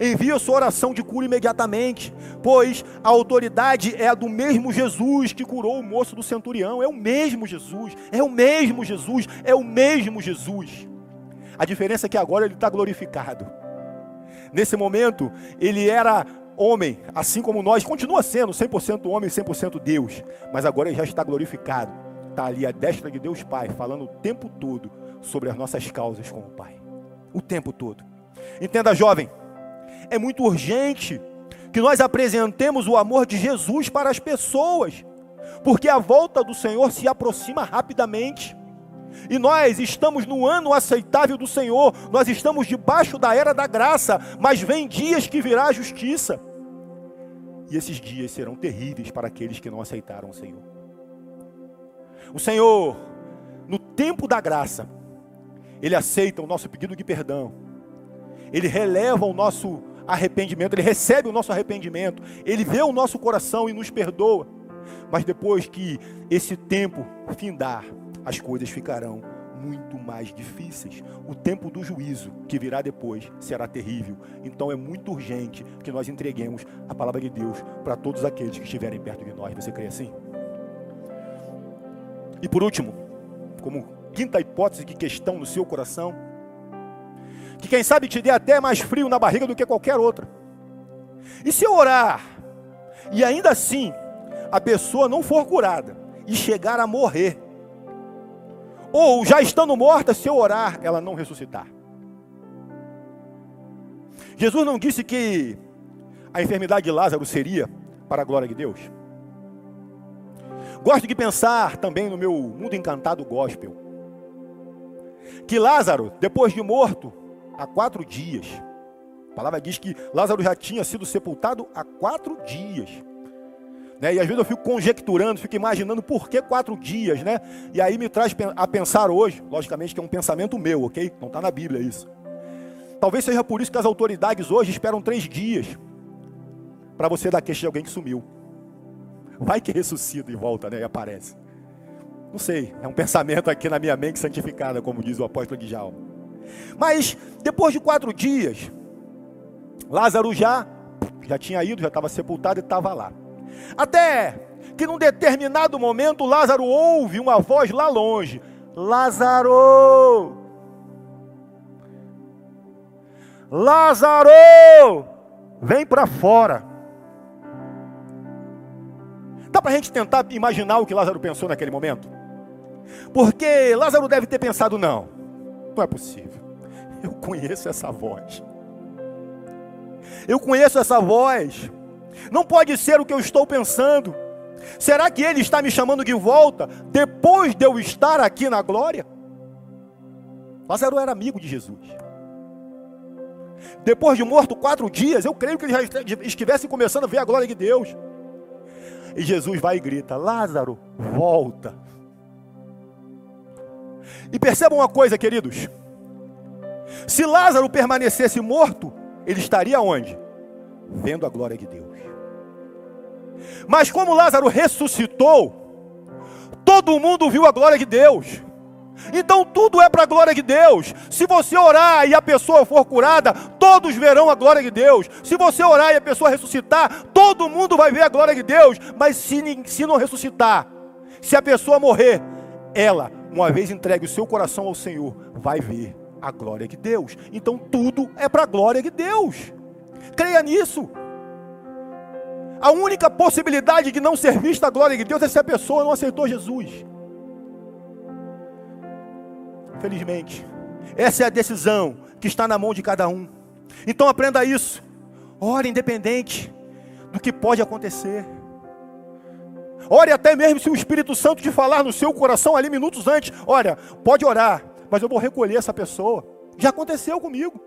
Envia sua oração de cura imediatamente, pois a autoridade é a do mesmo Jesus que curou o moço do centurião. É o mesmo Jesus, é o mesmo Jesus, é o mesmo Jesus. A diferença é que agora ele está glorificado. Nesse momento, ele era homem, assim como nós, continua sendo 100% homem, 100% Deus, mas agora ele já está glorificado. Está ali à destra de Deus Pai, falando o tempo todo sobre as nossas causas com o Pai. O tempo todo. Entenda, jovem é muito urgente que nós apresentemos o amor de Jesus para as pessoas. porque a volta do Senhor se aproxima rapidamente. E nós estamos no ano aceitável do Senhor, nós estamos debaixo da era da graça, mas vem dias que virá a justiça. E esses dias serão terríveis para aqueles que não aceitaram o Senhor. O Senhor, no tempo da graça, Ele aceita o nosso pedido de perdão, Ele releva o nosso arrependimento, Ele recebe o nosso arrependimento, Ele vê o nosso coração e nos perdoa. Mas depois que esse tempo findar, as coisas ficarão muito mais difíceis. O tempo do juízo que virá depois será terrível. Então é muito urgente que nós entreguemos a palavra de Deus para todos aqueles que estiverem perto de nós. Você crê assim? E por último, como quinta hipótese de questão no seu coração, que quem sabe te dê até mais frio na barriga do que qualquer outra. E se eu orar e ainda assim a pessoa não for curada e chegar a morrer, ou já estando morta, se eu orar, ela não ressuscitar. Jesus não disse que a enfermidade de Lázaro seria para a glória de Deus? Gosto de pensar também no meu mundo encantado gospel. Que Lázaro, depois de morto, há quatro dias, a palavra diz que Lázaro já tinha sido sepultado há quatro dias. Né? E às vezes eu fico conjecturando, fico imaginando por que quatro dias, né? E aí me traz a pensar hoje, logicamente que é um pensamento meu, ok? Não está na Bíblia isso. Talvez seja por isso que as autoridades hoje esperam três dias para você dar queixa de alguém que sumiu. Vai que ressuscita e volta, né? E aparece. Não sei, é um [laughs] pensamento aqui na minha mente santificada, como diz o apóstolo de Jalma. Mas depois de quatro dias, Lázaro já já tinha ido, já estava sepultado e estava lá. Até que num determinado momento Lázaro ouve uma voz lá longe: Lázaro! Lázaro! Vem para fora. Dá para a gente tentar imaginar o que Lázaro pensou naquele momento? Porque Lázaro deve ter pensado: não, não é possível. Eu conheço essa voz. Eu conheço essa voz. Não pode ser o que eu estou pensando. Será que ele está me chamando de volta depois de eu estar aqui na glória? Lázaro era amigo de Jesus. Depois de morto quatro dias, eu creio que ele já estivesse começando a ver a glória de Deus. E Jesus vai e grita: Lázaro, volta. E percebam uma coisa, queridos: se Lázaro permanecesse morto, ele estaria onde? Vendo a glória de Deus. Mas como Lázaro ressuscitou, todo mundo viu a glória de Deus. Então tudo é para a glória de Deus. Se você orar e a pessoa for curada, todos verão a glória de Deus. Se você orar e a pessoa ressuscitar, todo mundo vai ver a glória de Deus. Mas se, se não ressuscitar, se a pessoa morrer, ela, uma vez entregue o seu coração ao Senhor, vai ver a glória de Deus. Então tudo é para a glória de Deus. Creia nisso. A única possibilidade de não ser vista a glória de Deus é se a pessoa não aceitou Jesus. Infelizmente, essa é a decisão que está na mão de cada um. Então aprenda isso. Ore independente do que pode acontecer. Ore até mesmo se o Espírito Santo te falar no seu coração ali minutos antes. Olha, pode orar, mas eu vou recolher essa pessoa. Já aconteceu comigo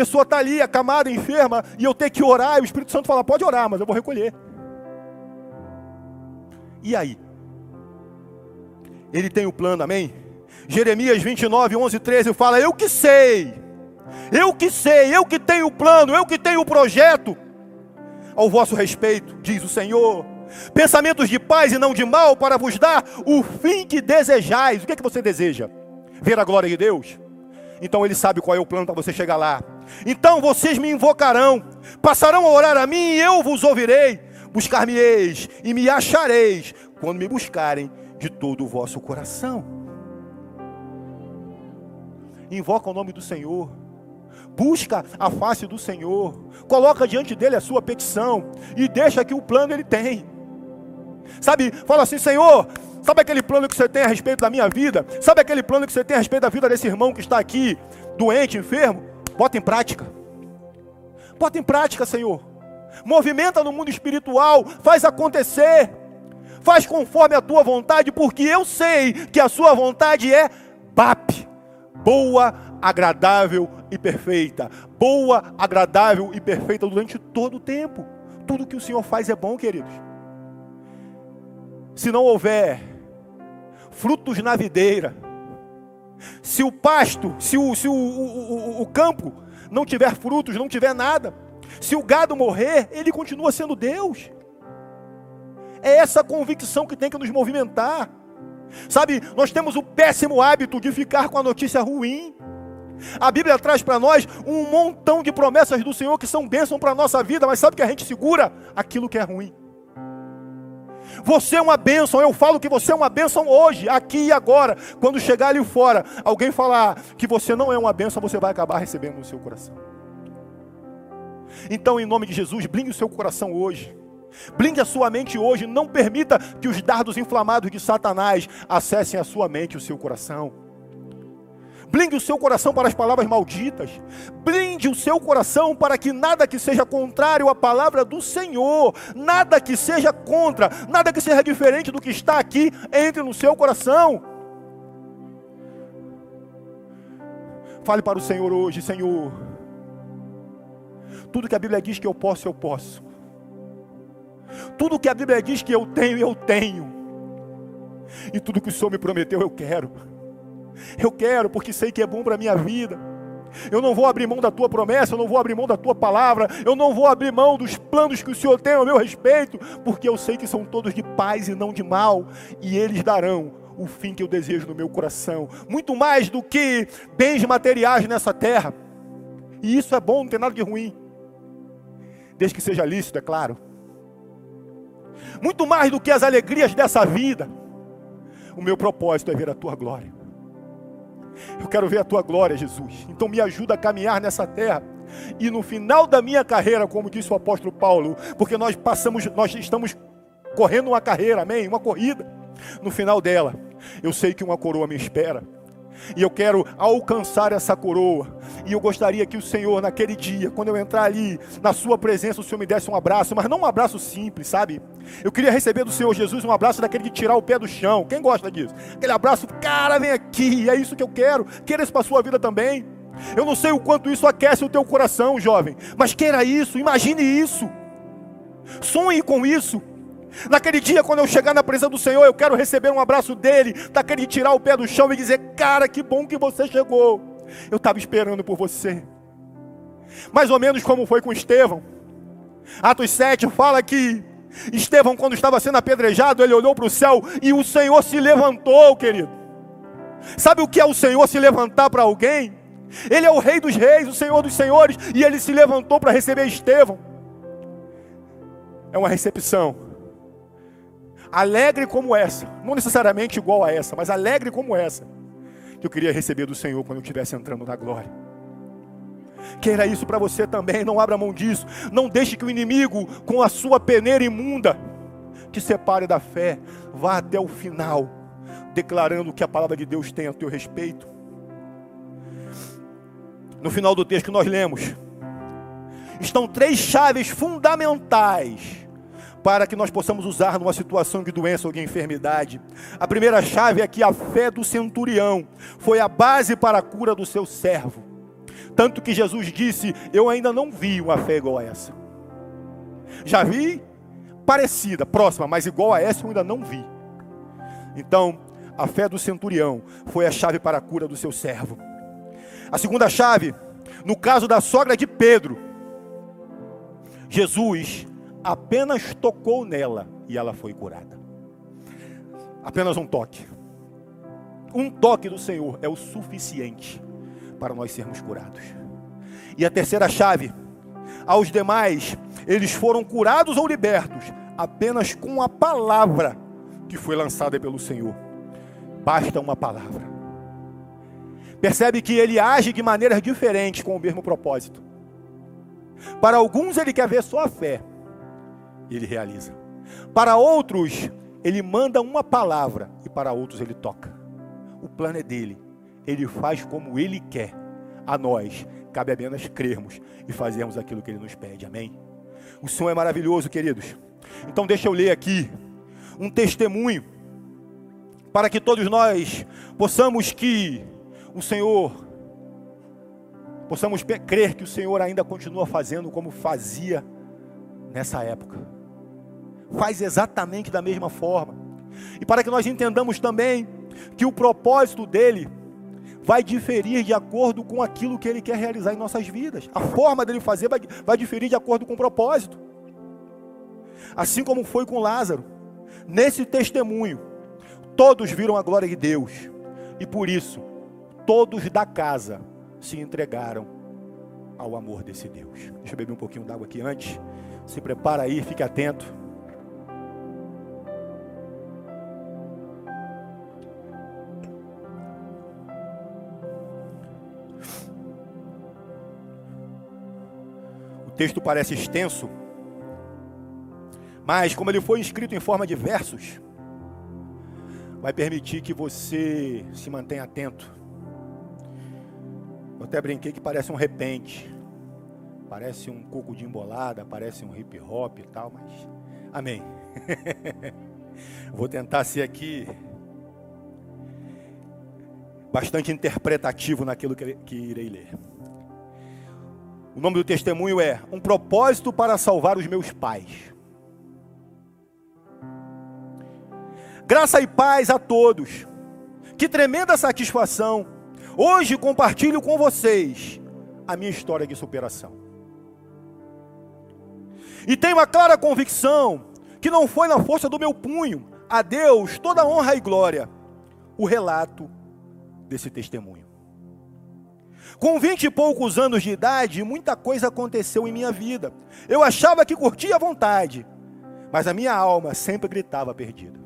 pessoa está ali, acamada, enferma, e eu tenho que orar, e o Espírito Santo fala: pode orar, mas eu vou recolher. E aí? Ele tem o plano, amém? Jeremias 29, 11 e 13 fala: Eu que sei, eu que sei, eu que tenho o plano, eu que tenho o projeto ao vosso respeito, diz o Senhor. Pensamentos de paz e não de mal, para vos dar o fim que desejais. O que é que você deseja? Ver a glória de Deus? Então ele sabe qual é o plano para você chegar lá. Então vocês me invocarão, passarão a orar a mim e eu vos ouvirei. Buscar-me-eis e me achareis quando me buscarem de todo o vosso coração. Invoca o nome do Senhor. Busca a face do Senhor. Coloca diante dele a sua petição e deixa que o plano ele tem. Sabe, fala assim, Senhor, Sabe aquele plano que você tem a respeito da minha vida? Sabe aquele plano que você tem a respeito da vida desse irmão que está aqui, doente, enfermo? Bota em prática. Bota em prática, Senhor. movimenta no mundo espiritual, faz acontecer, faz conforme a tua vontade, porque eu sei que a sua vontade é BAP, boa, agradável e perfeita. Boa, agradável e perfeita durante todo o tempo. Tudo que o Senhor faz é bom, queridos. Se não houver frutos na videira, se o pasto, se o, se o, o, o, campo não tiver frutos, não tiver nada, se o gado morrer, ele continua sendo Deus. É essa convicção que tem que nos movimentar. Sabe, nós temos o péssimo hábito de ficar com a notícia ruim. A Bíblia traz para nós um montão de promessas do Senhor que são bênção para a nossa vida, mas sabe que a gente segura aquilo que é ruim. Você é uma bênção, eu falo que você é uma bênção hoje, aqui e agora. Quando chegar ali fora, alguém falar que você não é uma bênção, você vai acabar recebendo no seu coração. Então, em nome de Jesus, blinde o seu coração hoje. Blinde a sua mente hoje. Não permita que os dardos inflamados de Satanás acessem a sua mente e o seu coração. Blinde o seu coração para as palavras malditas. Blinde o seu coração para que nada que seja contrário à palavra do Senhor, nada que seja contra, nada que seja diferente do que está aqui, entre no seu coração. Fale para o Senhor hoje, Senhor. Tudo que a Bíblia diz que eu posso, eu posso. Tudo que a Bíblia diz que eu tenho, eu tenho. E tudo que o Senhor me prometeu, eu quero. Eu quero porque sei que é bom para a minha vida. Eu não vou abrir mão da tua promessa, eu não vou abrir mão da tua palavra, eu não vou abrir mão dos planos que o Senhor tem ao meu respeito, porque eu sei que são todos de paz e não de mal, e eles darão o fim que eu desejo no meu coração, muito mais do que bens materiais nessa terra. E isso é bom, não tem nada de ruim, desde que seja lícito, é claro muito mais do que as alegrias dessa vida. O meu propósito é ver a tua glória. Eu quero ver a tua glória, Jesus. Então me ajuda a caminhar nessa terra. E no final da minha carreira, como disse o apóstolo Paulo, porque nós passamos, nós estamos correndo uma carreira, amém? Uma corrida. No final dela, eu sei que uma coroa me espera. E eu quero alcançar essa coroa. E eu gostaria que o Senhor, naquele dia, quando eu entrar ali, na Sua presença, o Senhor me desse um abraço, mas não um abraço simples, sabe? Eu queria receber do Senhor Jesus um abraço daquele de tirar o pé do chão. Quem gosta disso? Aquele abraço, cara, vem aqui. É isso que eu quero. Queira isso para a sua vida também. Eu não sei o quanto isso aquece o teu coração, jovem, mas queira isso, imagine isso. Sonhe com isso. Naquele dia, quando eu chegar na presença do Senhor, eu quero receber um abraço dele, daquele tirar o pé do chão e dizer: Cara, que bom que você chegou. Eu estava esperando por você. Mais ou menos como foi com Estevão. Atos 7 fala que Estevão, quando estava sendo apedrejado, ele olhou para o céu e o Senhor se levantou, querido. Sabe o que é o Senhor se levantar para alguém? Ele é o Rei dos Reis, o Senhor dos Senhores, e ele se levantou para receber Estevão. É uma recepção alegre como essa, não necessariamente igual a essa, mas alegre como essa, que eu queria receber do Senhor quando eu estivesse entrando na glória. Queira isso para você também, não abra mão disso. Não deixe que o inimigo, com a sua peneira imunda, te separe da fé. Vá até o final, declarando o que a palavra de Deus tem a teu respeito. No final do texto que nós lemos, estão três chaves fundamentais para que nós possamos usar numa situação de doença ou de enfermidade. A primeira chave é que a fé do centurião foi a base para a cura do seu servo. Tanto que Jesus disse: Eu ainda não vi uma fé igual a essa. Já vi parecida, próxima, mas igual a essa eu ainda não vi. Então, a fé do centurião foi a chave para a cura do seu servo. A segunda chave, no caso da sogra de Pedro, Jesus apenas tocou nela e ela foi curada. Apenas um toque. Um toque do Senhor é o suficiente para nós sermos curados. E a terceira chave, aos demais, eles foram curados ou libertos apenas com a palavra que foi lançada pelo Senhor. Basta uma palavra. Percebe que ele age de maneiras diferentes com o mesmo propósito. Para alguns ele quer ver só a fé, ele realiza. Para outros, ele manda uma palavra e para outros ele toca. O plano é dele. Ele faz como ele quer. A nós cabe apenas crermos e fazermos aquilo que ele nos pede. Amém. O Senhor é maravilhoso, queridos. Então deixa eu ler aqui um testemunho para que todos nós possamos que o Senhor possamos crer que o Senhor ainda continua fazendo como fazia nessa época. Faz exatamente da mesma forma. E para que nós entendamos também que o propósito dele vai diferir de acordo com aquilo que ele quer realizar em nossas vidas. A forma dele fazer vai, vai diferir de acordo com o propósito. Assim como foi com Lázaro. Nesse testemunho, todos viram a glória de Deus. E por isso, todos da casa se entregaram ao amor desse Deus. Deixa eu beber um pouquinho d'água aqui antes. Se prepara aí, fique atento. Texto parece extenso, mas como ele foi escrito em forma de versos, vai permitir que você se mantenha atento. Eu até brinquei que parece um repente, parece um coco de embolada, parece um hip hop e tal, mas amém. [laughs] Vou tentar ser aqui bastante interpretativo naquilo que, que irei ler. O nome do testemunho é Um propósito para salvar os meus pais. Graça e paz a todos. Que tremenda satisfação. Hoje compartilho com vocês a minha história de superação. E tenho a clara convicção que não foi na força do meu punho, a Deus toda honra e glória, o relato desse testemunho. Com vinte e poucos anos de idade, muita coisa aconteceu em minha vida. Eu achava que curtia à vontade, mas a minha alma sempre gritava perdida.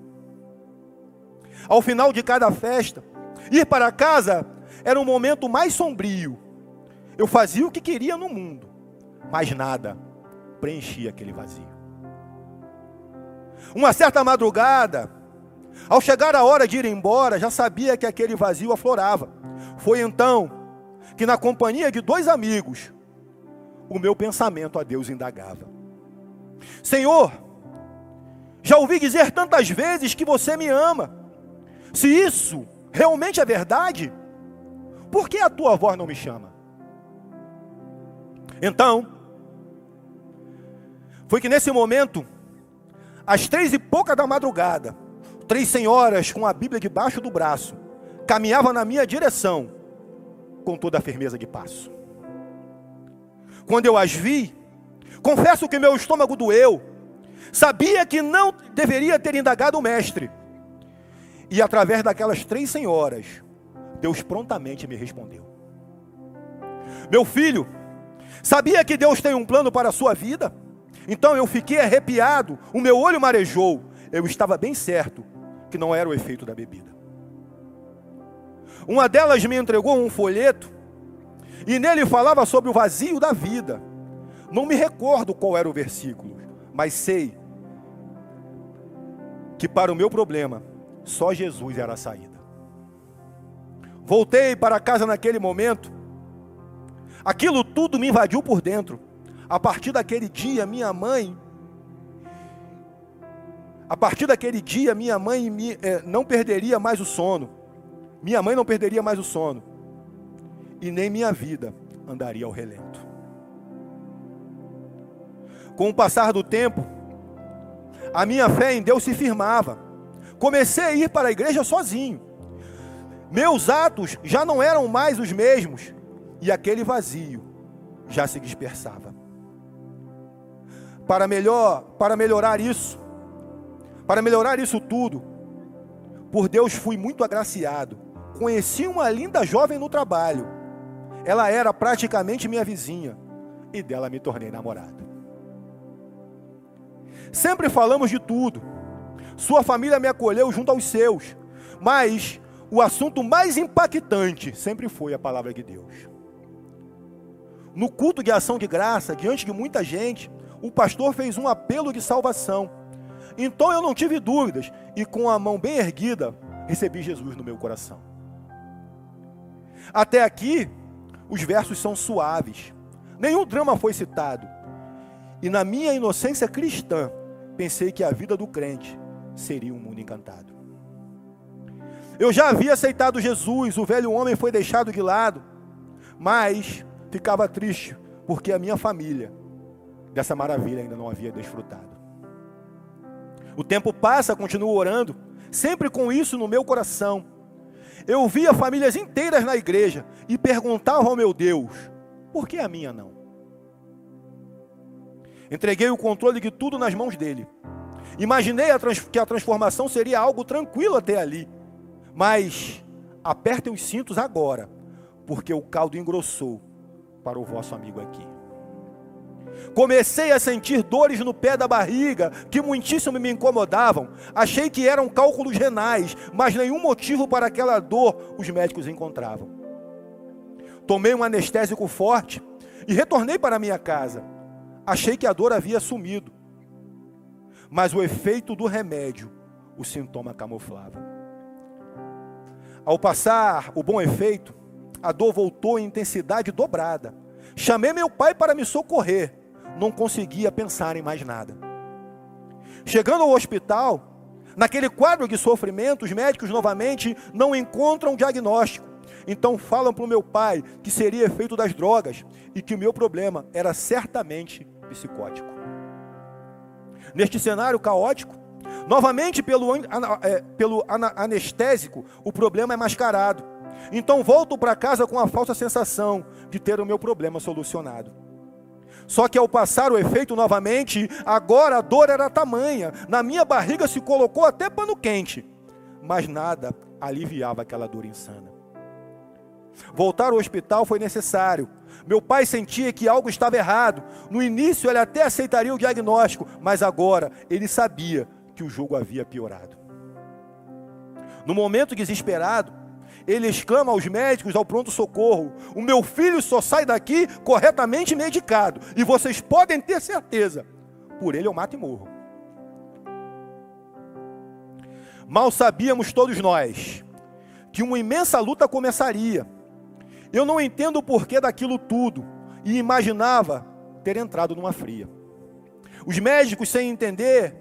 Ao final de cada festa, ir para casa era o momento mais sombrio. Eu fazia o que queria no mundo, mas nada preenchia aquele vazio. Uma certa madrugada, ao chegar a hora de ir embora, já sabia que aquele vazio aflorava. Foi então que, na companhia de dois amigos, o meu pensamento a Deus indagava: Senhor, já ouvi dizer tantas vezes que você me ama. Se isso realmente é verdade, por que a tua voz não me chama? Então, foi que nesse momento, às três e pouca da madrugada, três senhoras com a Bíblia debaixo do braço caminhavam na minha direção com toda a firmeza de passo. Quando eu as vi, confesso que meu estômago doeu. Sabia que não deveria ter indagado o mestre e através daquelas três senhoras, Deus prontamente me respondeu. Meu filho, sabia que Deus tem um plano para a sua vida? Então eu fiquei arrepiado, o meu olho marejou. Eu estava bem certo que não era o efeito da bebida. Uma delas me entregou um folheto e nele falava sobre o vazio da vida. Não me recordo qual era o versículo, mas sei que para o meu problema só Jesus era a saída. Voltei para casa naquele momento. Aquilo tudo me invadiu por dentro. A partir daquele dia, minha mãe. A partir daquele dia, minha mãe me, é, não perderia mais o sono. Minha mãe não perderia mais o sono. E nem minha vida andaria ao relento. Com o passar do tempo, a minha fé em Deus se firmava. Comecei a ir para a igreja sozinho. Meus atos já não eram mais os mesmos e aquele vazio já se dispersava. Para melhor, para melhorar isso, para melhorar isso tudo, por Deus fui muito agraciado. Conheci uma linda jovem no trabalho. Ela era praticamente minha vizinha e dela me tornei namorado. Sempre falamos de tudo sua família me acolheu junto aos seus. Mas o assunto mais impactante sempre foi a palavra de Deus. No culto de ação de graça, diante de muita gente, o pastor fez um apelo de salvação. Então eu não tive dúvidas e com a mão bem erguida, recebi Jesus no meu coração. Até aqui, os versos são suaves. Nenhum drama foi citado. E na minha inocência cristã, pensei que a vida do crente seria um mundo encantado. Eu já havia aceitado Jesus, o velho homem foi deixado de lado, mas ficava triste porque a minha família dessa maravilha ainda não havia desfrutado. O tempo passa, continuo orando, sempre com isso no meu coração. Eu via famílias inteiras na igreja e perguntava ao meu Deus: por que a minha não? Entreguei o controle de tudo nas mãos dele. Imaginei a que a transformação seria algo tranquilo até ali. Mas apertem os cintos agora, porque o caldo engrossou para o vosso amigo aqui. Comecei a sentir dores no pé da barriga, que muitíssimo me incomodavam. Achei que eram cálculos renais, mas nenhum motivo para aquela dor os médicos encontravam. Tomei um anestésico forte e retornei para minha casa. Achei que a dor havia sumido, mas o efeito do remédio o sintoma camuflava. Ao passar o bom efeito, a dor voltou em intensidade dobrada. Chamei meu pai para me socorrer, não conseguia pensar em mais nada. Chegando ao hospital, naquele quadro de sofrimento, os médicos novamente não encontram diagnóstico. Então falam para o meu pai que seria efeito das drogas e que o meu problema era certamente psicótico. Neste cenário caótico, novamente pelo, é, pelo anestésico, o problema é mascarado. Então volto para casa com a falsa sensação de ter o meu problema solucionado. Só que ao passar o efeito novamente, agora a dor era tamanha, na minha barriga se colocou até pano quente, mas nada aliviava aquela dor insana. Voltar ao hospital foi necessário. Meu pai sentia que algo estava errado. No início ele até aceitaria o diagnóstico, mas agora ele sabia que o jogo havia piorado. No momento desesperado, ele exclama aos médicos, ao pronto-socorro: O meu filho só sai daqui corretamente medicado. E vocês podem ter certeza, por ele eu mato e morro. Mal sabíamos todos nós que uma imensa luta começaria. Eu não entendo o porquê daquilo tudo e imaginava ter entrado numa fria. Os médicos, sem entender,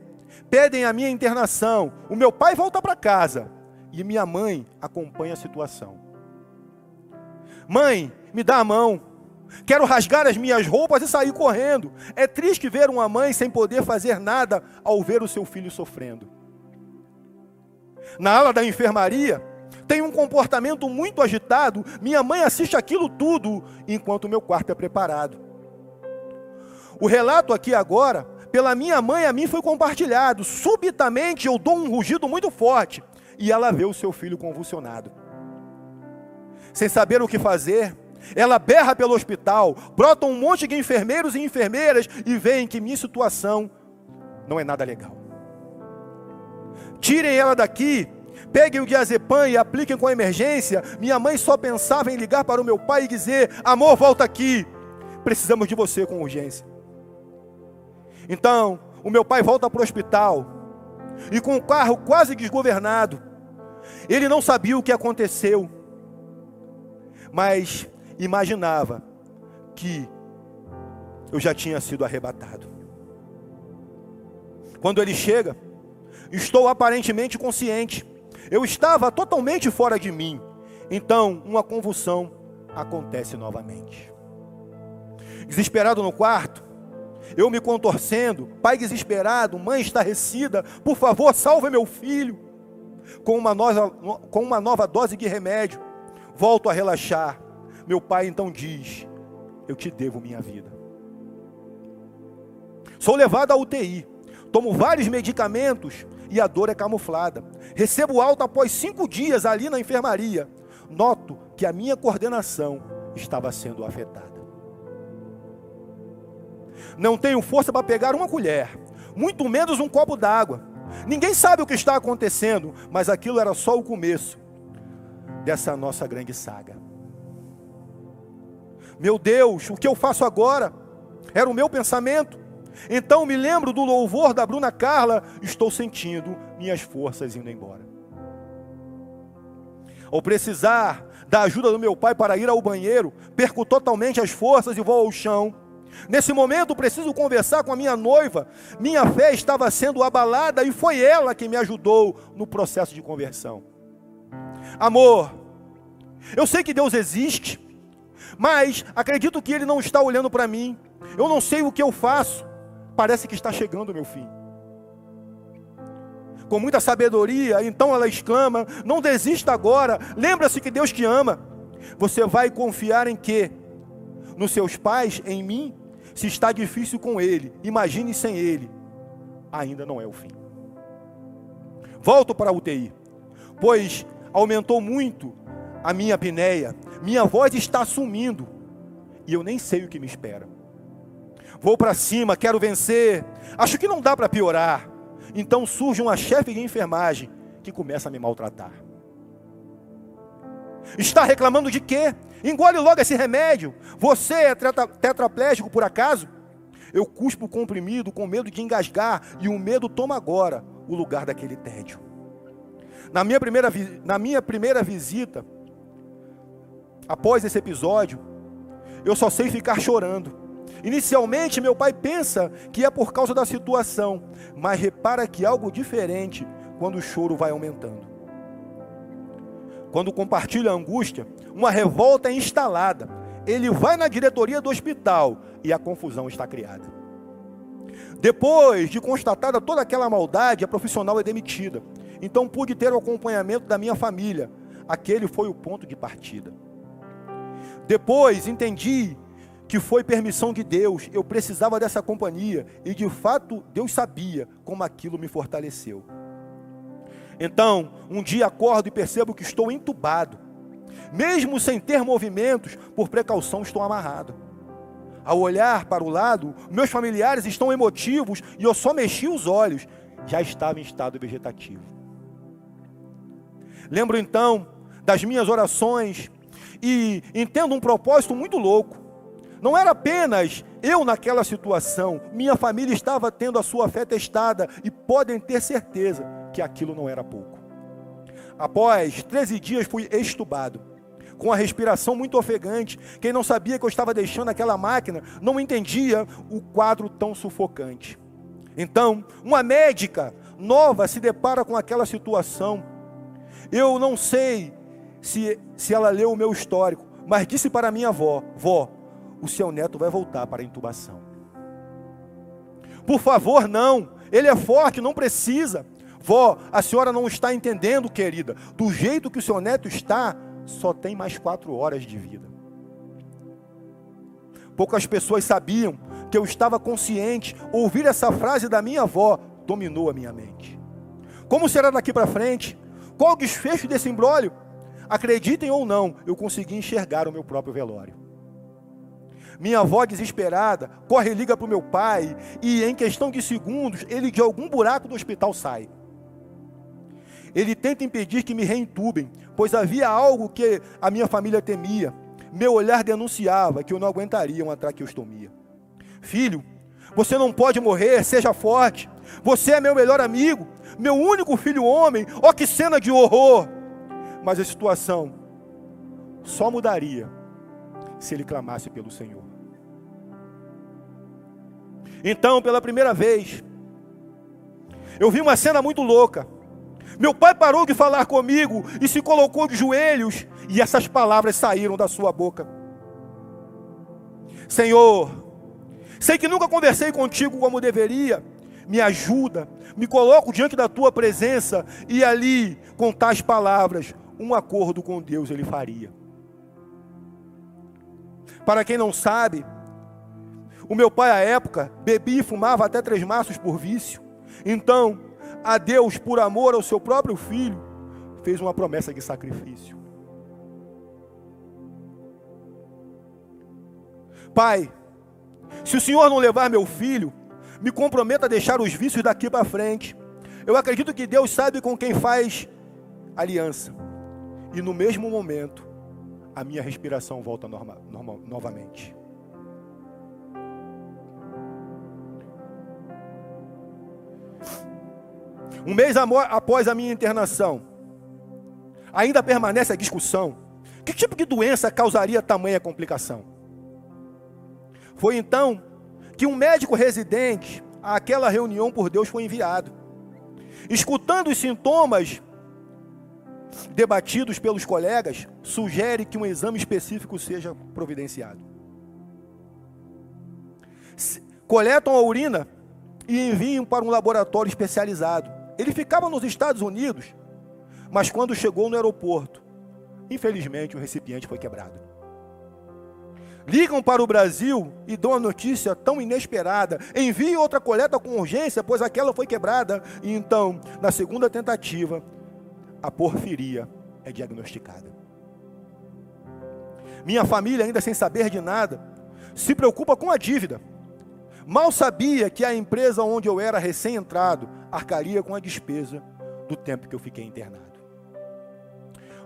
pedem a minha internação. O meu pai volta para casa e minha mãe acompanha a situação. Mãe, me dá a mão. Quero rasgar as minhas roupas e sair correndo. É triste ver uma mãe sem poder fazer nada ao ver o seu filho sofrendo. Na ala da enfermaria, tem um comportamento muito agitado. Minha mãe assiste aquilo tudo enquanto o meu quarto é preparado. O relato aqui agora, pela minha mãe, a mim foi compartilhado. Subitamente eu dou um rugido muito forte e ela vê o seu filho convulsionado. Sem saber o que fazer, ela berra pelo hospital, brota um monte de enfermeiros e enfermeiras e veem que minha situação não é nada legal. Tirem ela daqui, peguem o diazepam e apliquem com a emergência. Minha mãe só pensava em ligar para o meu pai e dizer: Amor, volta aqui, precisamos de você com urgência. Então, o meu pai volta para o hospital e com o carro quase desgovernado. Ele não sabia o que aconteceu, mas imaginava que eu já tinha sido arrebatado. Quando ele chega, estou aparentemente consciente. Eu estava totalmente fora de mim. Então, uma convulsão acontece novamente. Desesperado no quarto, eu me contorcendo, pai desesperado, mãe estarrecida, por favor, salve meu filho. Com uma, nova, com uma nova dose de remédio, volto a relaxar. Meu pai então diz: Eu te devo minha vida. Sou levado à UTI, tomo vários medicamentos e a dor é camuflada. Recebo alta após cinco dias ali na enfermaria. Noto que a minha coordenação estava sendo afetada. Não tenho força para pegar uma colher, muito menos um copo d'água. Ninguém sabe o que está acontecendo, mas aquilo era só o começo dessa nossa grande saga. Meu Deus, o que eu faço agora? Era o meu pensamento. Então me lembro do louvor da Bruna Carla, estou sentindo minhas forças indo embora. Ao precisar da ajuda do meu pai para ir ao banheiro, perco totalmente as forças e vou ao chão. Nesse momento preciso conversar com a minha noiva. Minha fé estava sendo abalada e foi ela que me ajudou no processo de conversão. Amor, eu sei que Deus existe, mas acredito que Ele não está olhando para mim. Eu não sei o que eu faço. Parece que está chegando o meu fim. Com muita sabedoria, então ela exclama: Não desista agora. Lembra-se que Deus te ama. Você vai confiar em quê? Nos seus pais, em mim? Se está difícil com Ele, imagine sem Ele. Ainda não é o fim. Volto para a UTI, pois aumentou muito a minha apneia, minha voz está sumindo e eu nem sei o que me espera. Vou para cima, quero vencer, acho que não dá para piorar. Então surge uma chefe de enfermagem que começa a me maltratar. Está reclamando de quê? Engole logo esse remédio. Você é tetraplégico por acaso? Eu cuspo o comprimido com medo de engasgar e o medo toma agora o lugar daquele tédio. Na minha primeira, na minha primeira visita, após esse episódio, eu só sei ficar chorando. Inicialmente, meu pai pensa que é por causa da situação, mas repara que algo diferente quando o choro vai aumentando. Quando compartilha a angústia, uma revolta é instalada. Ele vai na diretoria do hospital e a confusão está criada. Depois de constatada toda aquela maldade, a profissional é demitida. Então pude ter o acompanhamento da minha família. Aquele foi o ponto de partida. Depois entendi que foi permissão de Deus, eu precisava dessa companhia e de fato Deus sabia como aquilo me fortaleceu. Então, um dia acordo e percebo que estou entubado, mesmo sem ter movimentos, por precaução estou amarrado. Ao olhar para o lado, meus familiares estão emotivos e eu só mexi os olhos, já estava em estado vegetativo. Lembro então das minhas orações e entendo um propósito muito louco. Não era apenas eu naquela situação, minha família estava tendo a sua fé testada e podem ter certeza que aquilo não era pouco. Após 13 dias fui estubado, com a respiração muito ofegante. Quem não sabia que eu estava deixando aquela máquina não entendia o quadro tão sufocante. Então, uma médica nova se depara com aquela situação. Eu não sei se, se ela leu o meu histórico, mas disse para minha avó: Vó, o seu neto vai voltar para a intubação. Por favor, não, ele é forte, não precisa. Vó, a senhora não está entendendo, querida. Do jeito que o seu neto está, só tem mais quatro horas de vida. Poucas pessoas sabiam que eu estava consciente. Ouvir essa frase da minha avó dominou a minha mente. Como será daqui para frente? Qual o desfecho desse imbróglio? Acreditem ou não, eu consegui enxergar o meu próprio velório. Minha avó desesperada corre e liga para o meu pai, e em questão de segundos, ele de algum buraco do hospital sai. Ele tenta impedir que me reintubem, pois havia algo que a minha família temia. Meu olhar denunciava que eu não aguentaria uma traqueostomia. Filho, você não pode morrer, seja forte. Você é meu melhor amigo, meu único filho homem. Ó oh, que cena de horror! Mas a situação só mudaria se ele clamasse pelo Senhor. Então, pela primeira vez, eu vi uma cena muito louca. Meu pai parou de falar comigo e se colocou de joelhos, e essas palavras saíram da sua boca: Senhor, sei que nunca conversei contigo como deveria, me ajuda, me coloco diante da tua presença e ali, com tais palavras, um acordo com Deus ele faria. Para quem não sabe, o meu pai à época bebia e fumava até três maços por vício. Então, a Deus, por amor ao seu próprio filho, fez uma promessa de sacrifício. Pai, se o Senhor não levar meu filho, me comprometa a deixar os vícios daqui para frente. Eu acredito que Deus sabe com quem faz aliança. E no mesmo momento, a minha respiração volta norma, norma, novamente. Um mês após a minha internação, ainda permanece a discussão: que tipo de doença causaria tamanha complicação? Foi então que um médico residente àquela reunião por Deus foi enviado. Escutando os sintomas debatidos pelos colegas, sugere que um exame específico seja providenciado. Coletam a urina e enviam para um laboratório especializado. Ele ficava nos Estados Unidos, mas quando chegou no aeroporto, infelizmente o recipiente foi quebrado. Ligam para o Brasil e dão a notícia tão inesperada. Envie outra coleta com urgência, pois aquela foi quebrada. E então, na segunda tentativa, a porfiria é diagnosticada. Minha família, ainda sem saber de nada, se preocupa com a dívida. Mal sabia que a empresa onde eu era recém-entrado arcaria com a despesa do tempo que eu fiquei internado.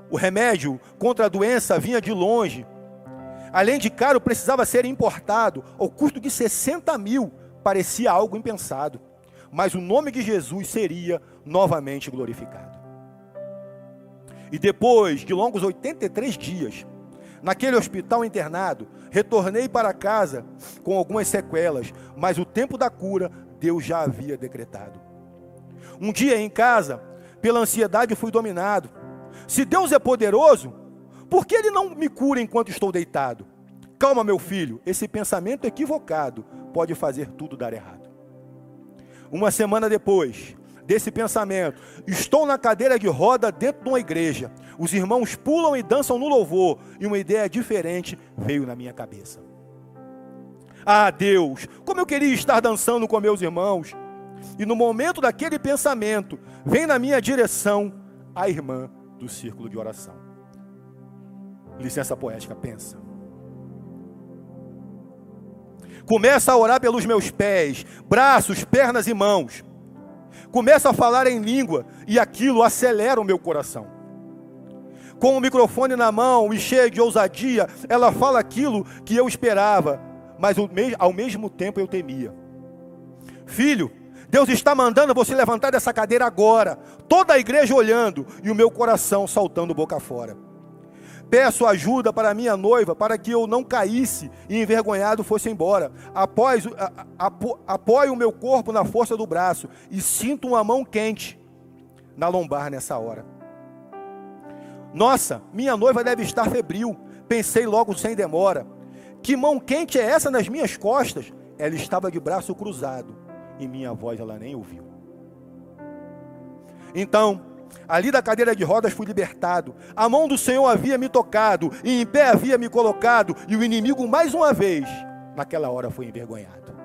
O remédio contra a doença vinha de longe. Além de caro, precisava ser importado. Ao custo de 60 mil, parecia algo impensado. Mas o nome de Jesus seria novamente glorificado. E depois de longos 83 dias, naquele hospital internado, retornei para casa com algumas sequelas, mas o tempo da cura Deus já havia decretado. Um dia em casa, pela ansiedade fui dominado. Se Deus é poderoso, por que Ele não me cura enquanto estou deitado? Calma, meu filho, esse pensamento equivocado pode fazer tudo dar errado. Uma semana depois, desse pensamento. Estou na cadeira de roda dentro de uma igreja. Os irmãos pulam e dançam no louvor. E uma ideia diferente veio na minha cabeça. Ah, Deus, como eu queria estar dançando com meus irmãos. E no momento daquele pensamento, vem na minha direção a irmã do círculo de oração. Licença poética, pensa. Começa a orar pelos meus pés, braços, pernas e mãos começo a falar em língua e aquilo acelera o meu coração. Com o microfone na mão e cheia de ousadia, ela fala aquilo que eu esperava, mas ao mesmo tempo eu temia. Filho, Deus está mandando você levantar dessa cadeira agora, toda a igreja olhando e o meu coração saltando boca fora. Peço ajuda para minha noiva, para que eu não caísse e envergonhado fosse embora. Após, apo, apoio o meu corpo na força do braço e sinto uma mão quente na lombar nessa hora. Nossa, minha noiva deve estar febril. Pensei logo sem demora. Que mão quente é essa nas minhas costas? Ela estava de braço cruzado e minha voz ela nem ouviu. Então, Ali da cadeira de rodas fui libertado. A mão do Senhor havia me tocado, e em pé havia me colocado, e o inimigo, mais uma vez, naquela hora foi envergonhado.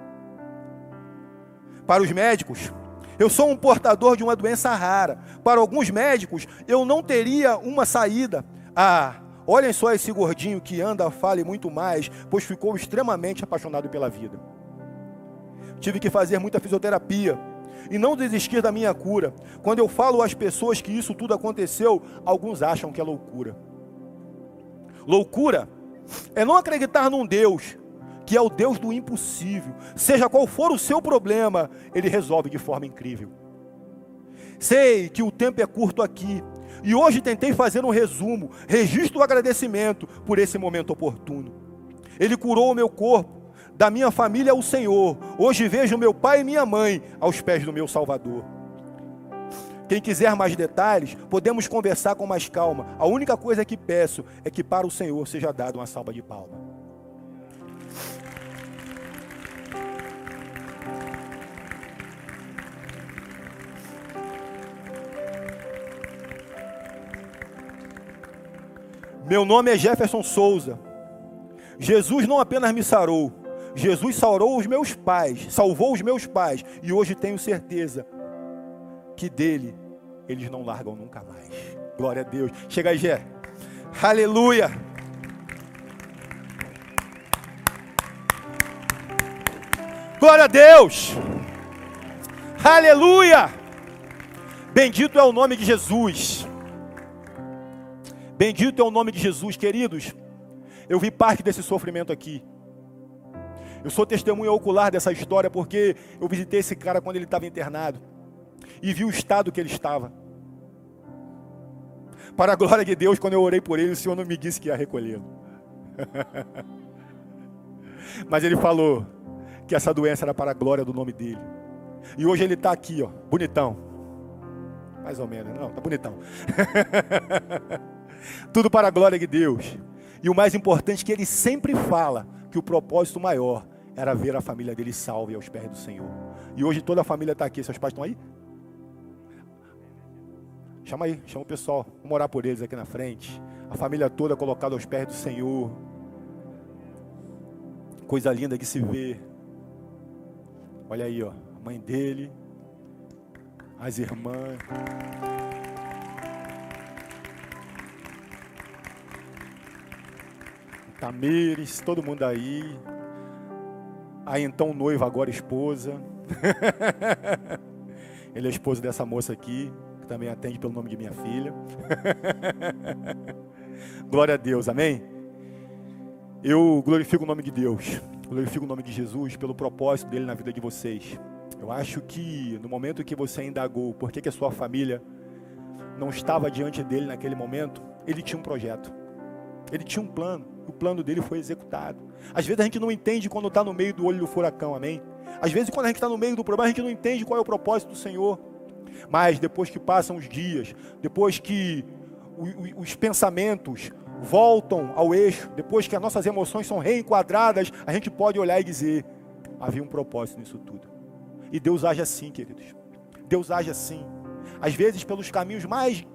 Para os médicos, eu sou um portador de uma doença rara. Para alguns médicos, eu não teria uma saída. Ah, olhem só esse gordinho que anda, fale muito mais, pois ficou extremamente apaixonado pela vida. Tive que fazer muita fisioterapia e não desistir da minha cura. Quando eu falo às pessoas que isso tudo aconteceu, alguns acham que é loucura. Loucura é não acreditar num Deus que é o Deus do impossível. Seja qual for o seu problema, ele resolve de forma incrível. Sei que o tempo é curto aqui, e hoje tentei fazer um resumo, registro o agradecimento por esse momento oportuno. Ele curou o meu corpo, da minha família é o Senhor. Hoje vejo meu pai e minha mãe aos pés do meu Salvador. Quem quiser mais detalhes, podemos conversar com mais calma. A única coisa que peço é que para o Senhor seja dado uma salva de palma. Meu nome é Jefferson Souza. Jesus não apenas me sarou, Jesus salvou os meus pais, salvou os meus pais, e hoje tenho certeza que dele eles não largam nunca mais. Glória a Deus. Chega aí, Gé. Aleluia. Glória a Deus. Aleluia. Bendito é o nome de Jesus. Bendito é o nome de Jesus, queridos. Eu vi parte desse sofrimento aqui. Eu sou testemunha ocular dessa história porque eu visitei esse cara quando ele estava internado e vi o estado que ele estava. Para a glória de Deus, quando eu orei por ele, o Senhor não me disse que ia recolhê-lo. [laughs] Mas ele falou que essa doença era para a glória do nome dele. E hoje ele está aqui, ó, bonitão. Mais ou menos, não, tá bonitão. [laughs] Tudo para a glória de Deus. E o mais importante é que ele sempre fala que o propósito maior era ver a família dele salva aos pés do Senhor. E hoje toda a família está aqui. Seus pais estão aí? Chama aí, chama o pessoal. Vamos orar por eles aqui na frente. A família toda colocada aos pés do Senhor. Coisa linda que se vê. Olha aí, ó, a mãe dele, as irmãs. Tamires, todo mundo aí. Aí então noiva, agora esposa. [laughs] Ele é esposo dessa moça aqui, que também atende pelo nome de minha filha. [laughs] Glória a Deus, amém? Eu glorifico o nome de Deus, glorifico o nome de Jesus pelo propósito dele na vida de vocês. Eu acho que no momento que você indagou por que, que a sua família não estava diante dele naquele momento, ele tinha um projeto, ele tinha um plano, o plano dele foi executado. Às vezes a gente não entende quando está no meio do olho do furacão, amém? Às vezes quando a gente está no meio do problema, a gente não entende qual é o propósito do Senhor. Mas depois que passam os dias, depois que os pensamentos voltam ao eixo, depois que as nossas emoções são reenquadradas, a gente pode olhar e dizer: havia um propósito nisso tudo. E Deus age assim, queridos. Deus age assim. Às vezes pelos caminhos mais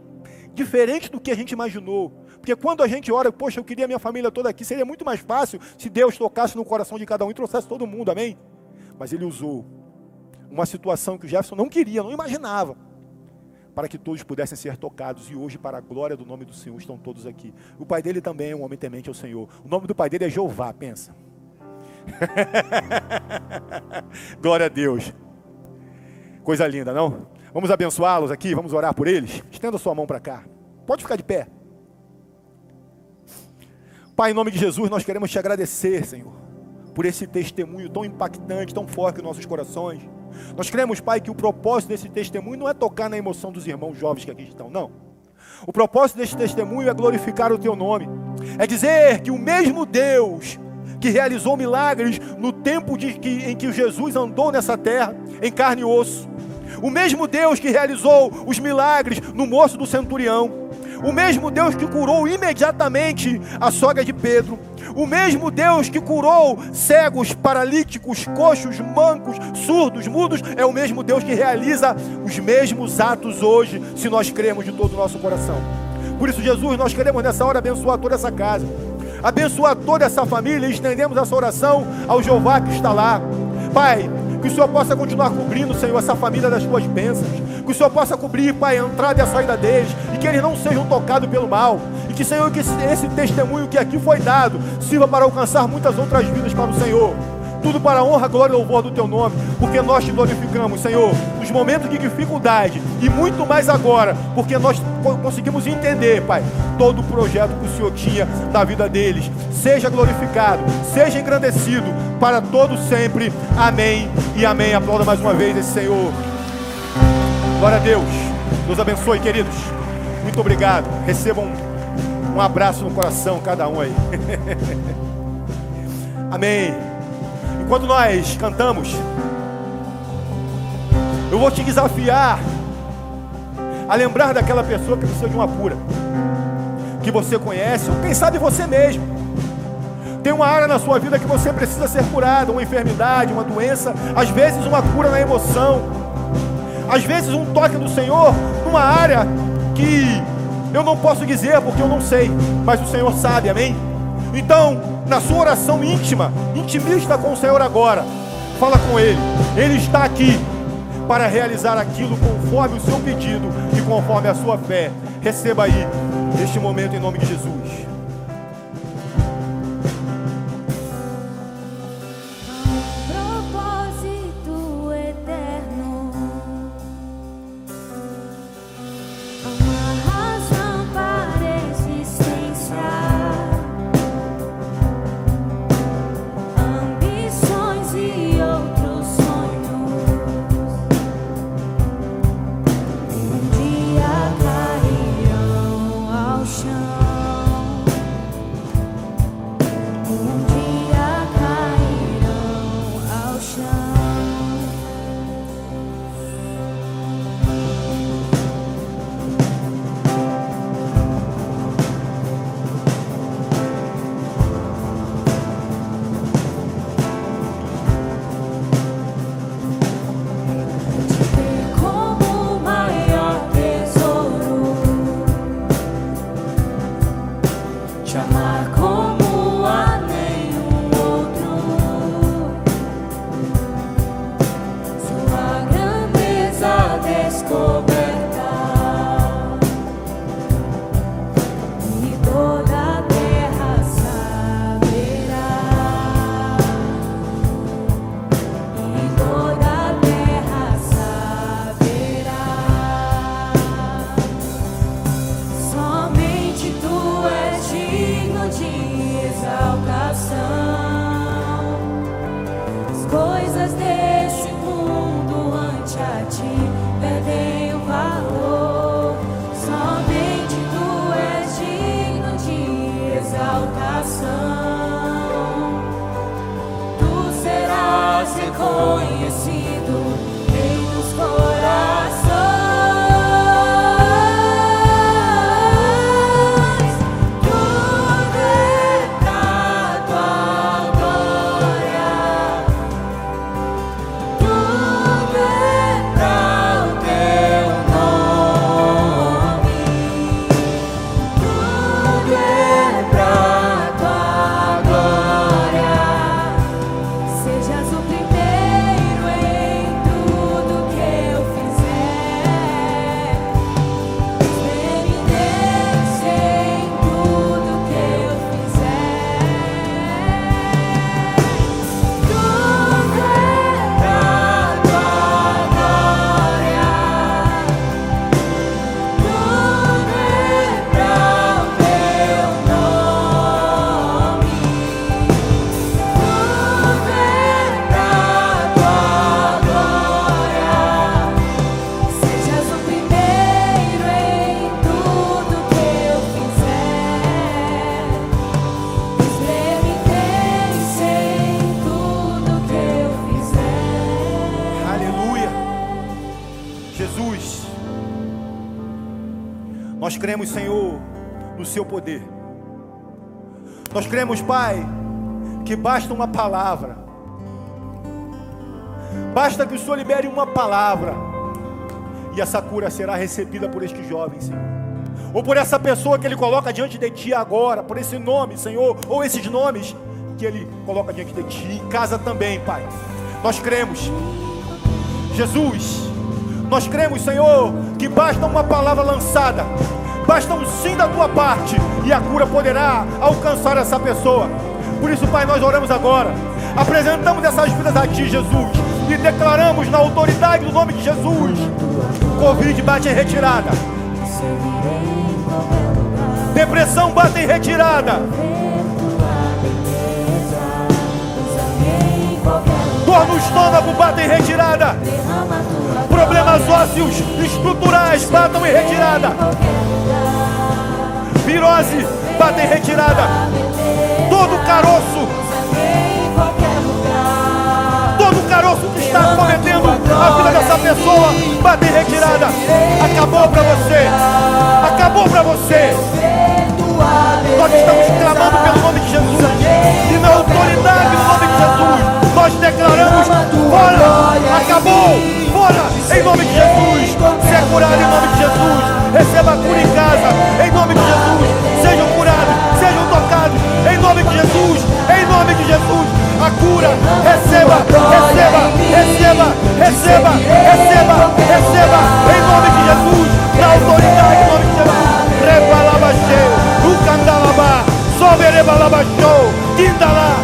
diferentes do que a gente imaginou. Porque quando a gente ora, poxa, eu queria minha família toda aqui, seria muito mais fácil se Deus tocasse no coração de cada um e trouxesse todo mundo, amém? Mas Ele usou uma situação que o Jefferson não queria, não imaginava, para que todos pudessem ser tocados. E hoje, para a glória do nome do Senhor, estão todos aqui. O pai dele também é um homem temente ao Senhor. O nome do pai dele é Jeová, pensa. [laughs] glória a Deus. Coisa linda, não? Vamos abençoá-los aqui, vamos orar por eles. Estenda sua mão para cá. Pode ficar de pé. Pai, em nome de Jesus, nós queremos te agradecer, Senhor, por esse testemunho tão impactante, tão forte nos nossos corações. Nós cremos, Pai, que o propósito desse testemunho não é tocar na emoção dos irmãos jovens que aqui estão, não. O propósito desse testemunho é glorificar o teu nome, é dizer que o mesmo Deus que realizou milagres no tempo de que, em que Jesus andou nessa terra, em carne e osso, o mesmo Deus que realizou os milagres no moço do centurião, o mesmo Deus que curou imediatamente a sogra de Pedro, o mesmo Deus que curou cegos, paralíticos, coxos, mancos, surdos, mudos, é o mesmo Deus que realiza os mesmos atos hoje, se nós cremos de todo o nosso coração. Por isso, Jesus, nós queremos nessa hora abençoar toda essa casa, abençoar toda essa família e estendemos essa oração ao Jeová que está lá. Pai, que o Senhor possa continuar cobrindo, Senhor, essa família das tuas bênçãos. Que o Senhor possa cobrir, Pai, a entrada e a saída deles. E que eles não sejam tocados pelo mal. E que, Senhor, que esse testemunho que aqui foi dado sirva para alcançar muitas outras vidas para o Senhor. Tudo para a honra, glória e louvor do teu nome, porque nós te glorificamos, Senhor, nos momentos de dificuldade e muito mais agora, porque nós conseguimos entender, Pai, todo o projeto que o Senhor tinha na vida deles. Seja glorificado, seja engrandecido para todos sempre. Amém e amém. Aplauda mais uma vez esse Senhor. Glória a Deus. Deus abençoe, queridos. Muito obrigado. Recebam um, abraço no coração, cada um aí. [laughs] amém. Enquanto nós cantamos, eu vou te desafiar a lembrar daquela pessoa que precisa de uma cura, que você conhece, ou quem sabe você mesmo. Tem uma área na sua vida que você precisa ser curado, uma enfermidade, uma doença, às vezes uma cura na emoção, às vezes um toque do Senhor numa área que eu não posso dizer porque eu não sei, mas o Senhor sabe, amém? Então, na sua oração íntima, intimista com o Senhor agora, fala com Ele. Ele está aqui para realizar aquilo conforme o seu pedido e conforme a sua fé. Receba aí este momento em nome de Jesus. Cremos, Senhor, no seu poder. Nós cremos, Pai, que basta uma palavra. Basta que o Senhor libere uma palavra. E essa cura será recebida por este jovem, Senhor. Ou por essa pessoa que Ele coloca diante de Ti agora. Por esse nome, Senhor. Ou esses nomes que Ele coloca diante de Ti. Em casa também, Pai. Nós cremos. Jesus. Nós cremos, Senhor, que basta uma palavra lançada Basta um sim da tua parte e a cura poderá alcançar essa pessoa. Por isso, Pai, nós oramos agora. Apresentamos essas vidas a Ti, Jesus. E declaramos na autoridade do nome de Jesus. Covid bate em retirada. Depressão bate em retirada. No estômago bate em retirada. Problemas ósseos estruturais batam em retirada virose, bata em retirada. Todo caroço, todo caroço que está cometendo a vida dessa pessoa, bata em retirada. Acabou para você, acabou para você. Nós estamos clamando pelo nome de Jesus e na autoridade do nome de Jesus. Nós declaramos: fora, acabou, fora, em nome de Jesus. Ser curado em nome de Jesus. Receba cura em casa, em nome de Jesus. Sejam curados, sejam tocados, em nome de Jesus, em nome de Jesus. A cura, receba, receba, receba, receba, receba, receba, em nome de Jesus, na autoridade, em nome de Jesus. Rebalaba cheio, Lucandalaba, Soberebalaba show, show.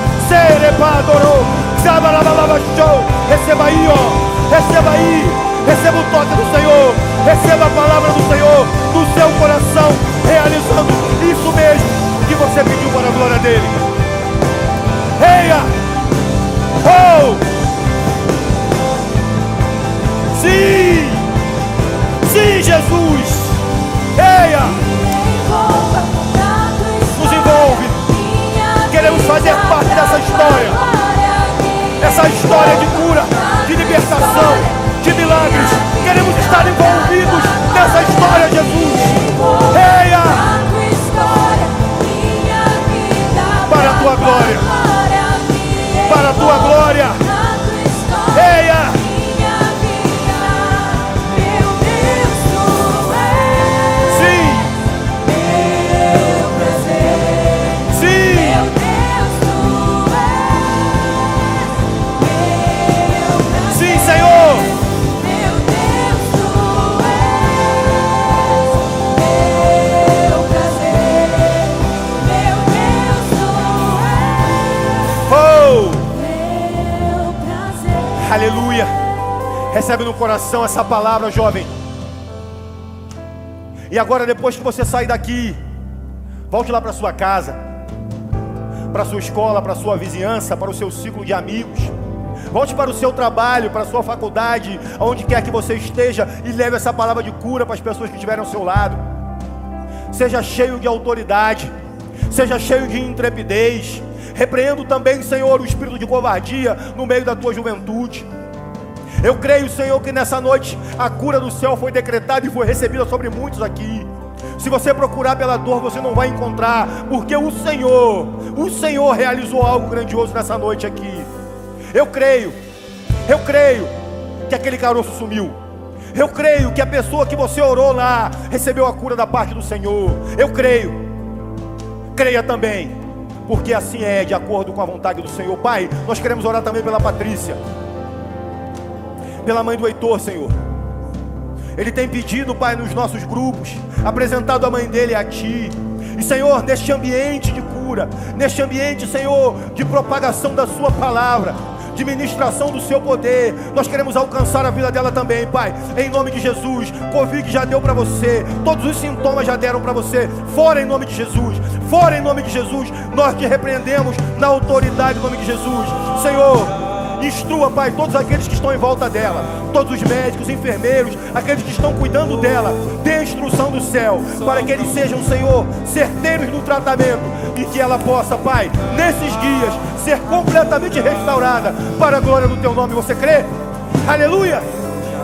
Receba aí, ó, receba aí. Receba o toque do Senhor. Receba a palavra do Senhor no seu coração, realizando isso mesmo que você pediu para a glória dele. Reia! Oh! Sim! Sim, Jesus! Reia! Queremos fazer parte dessa história. Essa história de cura, de libertação de milagres. Queremos estar envolvidos nessa história, Jesus. Reia! Para a tua glória. Para a tua glória. Aleluia. Recebe no coração essa palavra, jovem. E agora, depois que você sair daqui, volte lá para sua casa, para sua escola, para sua vizinhança, para o seu ciclo de amigos. Volte para o seu trabalho, para a sua faculdade, aonde quer que você esteja, e leve essa palavra de cura para as pessoas que estiverem ao seu lado. Seja cheio de autoridade, seja cheio de intrepidez, Repreendo também, Senhor, o espírito de covardia no meio da tua juventude. Eu creio, Senhor, que nessa noite a cura do céu foi decretada e foi recebida sobre muitos aqui. Se você procurar pela dor, você não vai encontrar, porque o Senhor, o Senhor realizou algo grandioso nessa noite aqui. Eu creio, eu creio que aquele caroço sumiu. Eu creio que a pessoa que você orou lá recebeu a cura da parte do Senhor. Eu creio. Creia também porque assim é, de acordo com a vontade do Senhor. Pai, nós queremos orar também pela Patrícia, pela mãe do Heitor, Senhor. Ele tem pedido, Pai, nos nossos grupos, apresentado a mãe dele a Ti. E, Senhor, neste ambiente de cura, neste ambiente, Senhor, de propagação da Sua palavra, de ministração do seu poder. Nós queremos alcançar a vida dela também, Pai. Em nome de Jesus. Covid já deu para você. Todos os sintomas já deram para você. Fora em nome de Jesus. Fora em nome de Jesus. Nós te repreendemos na autoridade do nome de Jesus. Senhor. Instrua, Pai, todos aqueles que estão em volta dela, todos os médicos, enfermeiros, aqueles que estão cuidando dela, dê instrução do céu, para que eles sejam, Senhor, certeiros no tratamento e que ela possa, Pai, nesses dias, ser completamente restaurada para a glória do Teu nome. Você crê? Aleluia!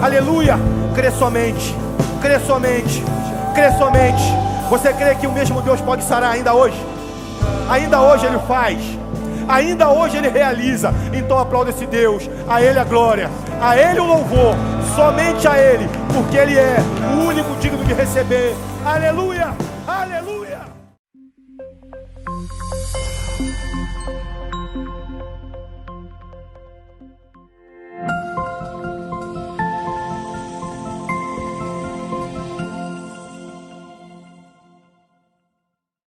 Aleluia! Crê somente, crê somente crê somente? Você crê que o mesmo Deus pode sarar ainda hoje? Ainda hoje Ele faz. Ainda hoje Ele realiza. Então aplauda esse Deus. A Ele a glória. A Ele o louvor. Somente a Ele. Porque Ele é o único digno de receber. Aleluia. Aleluia.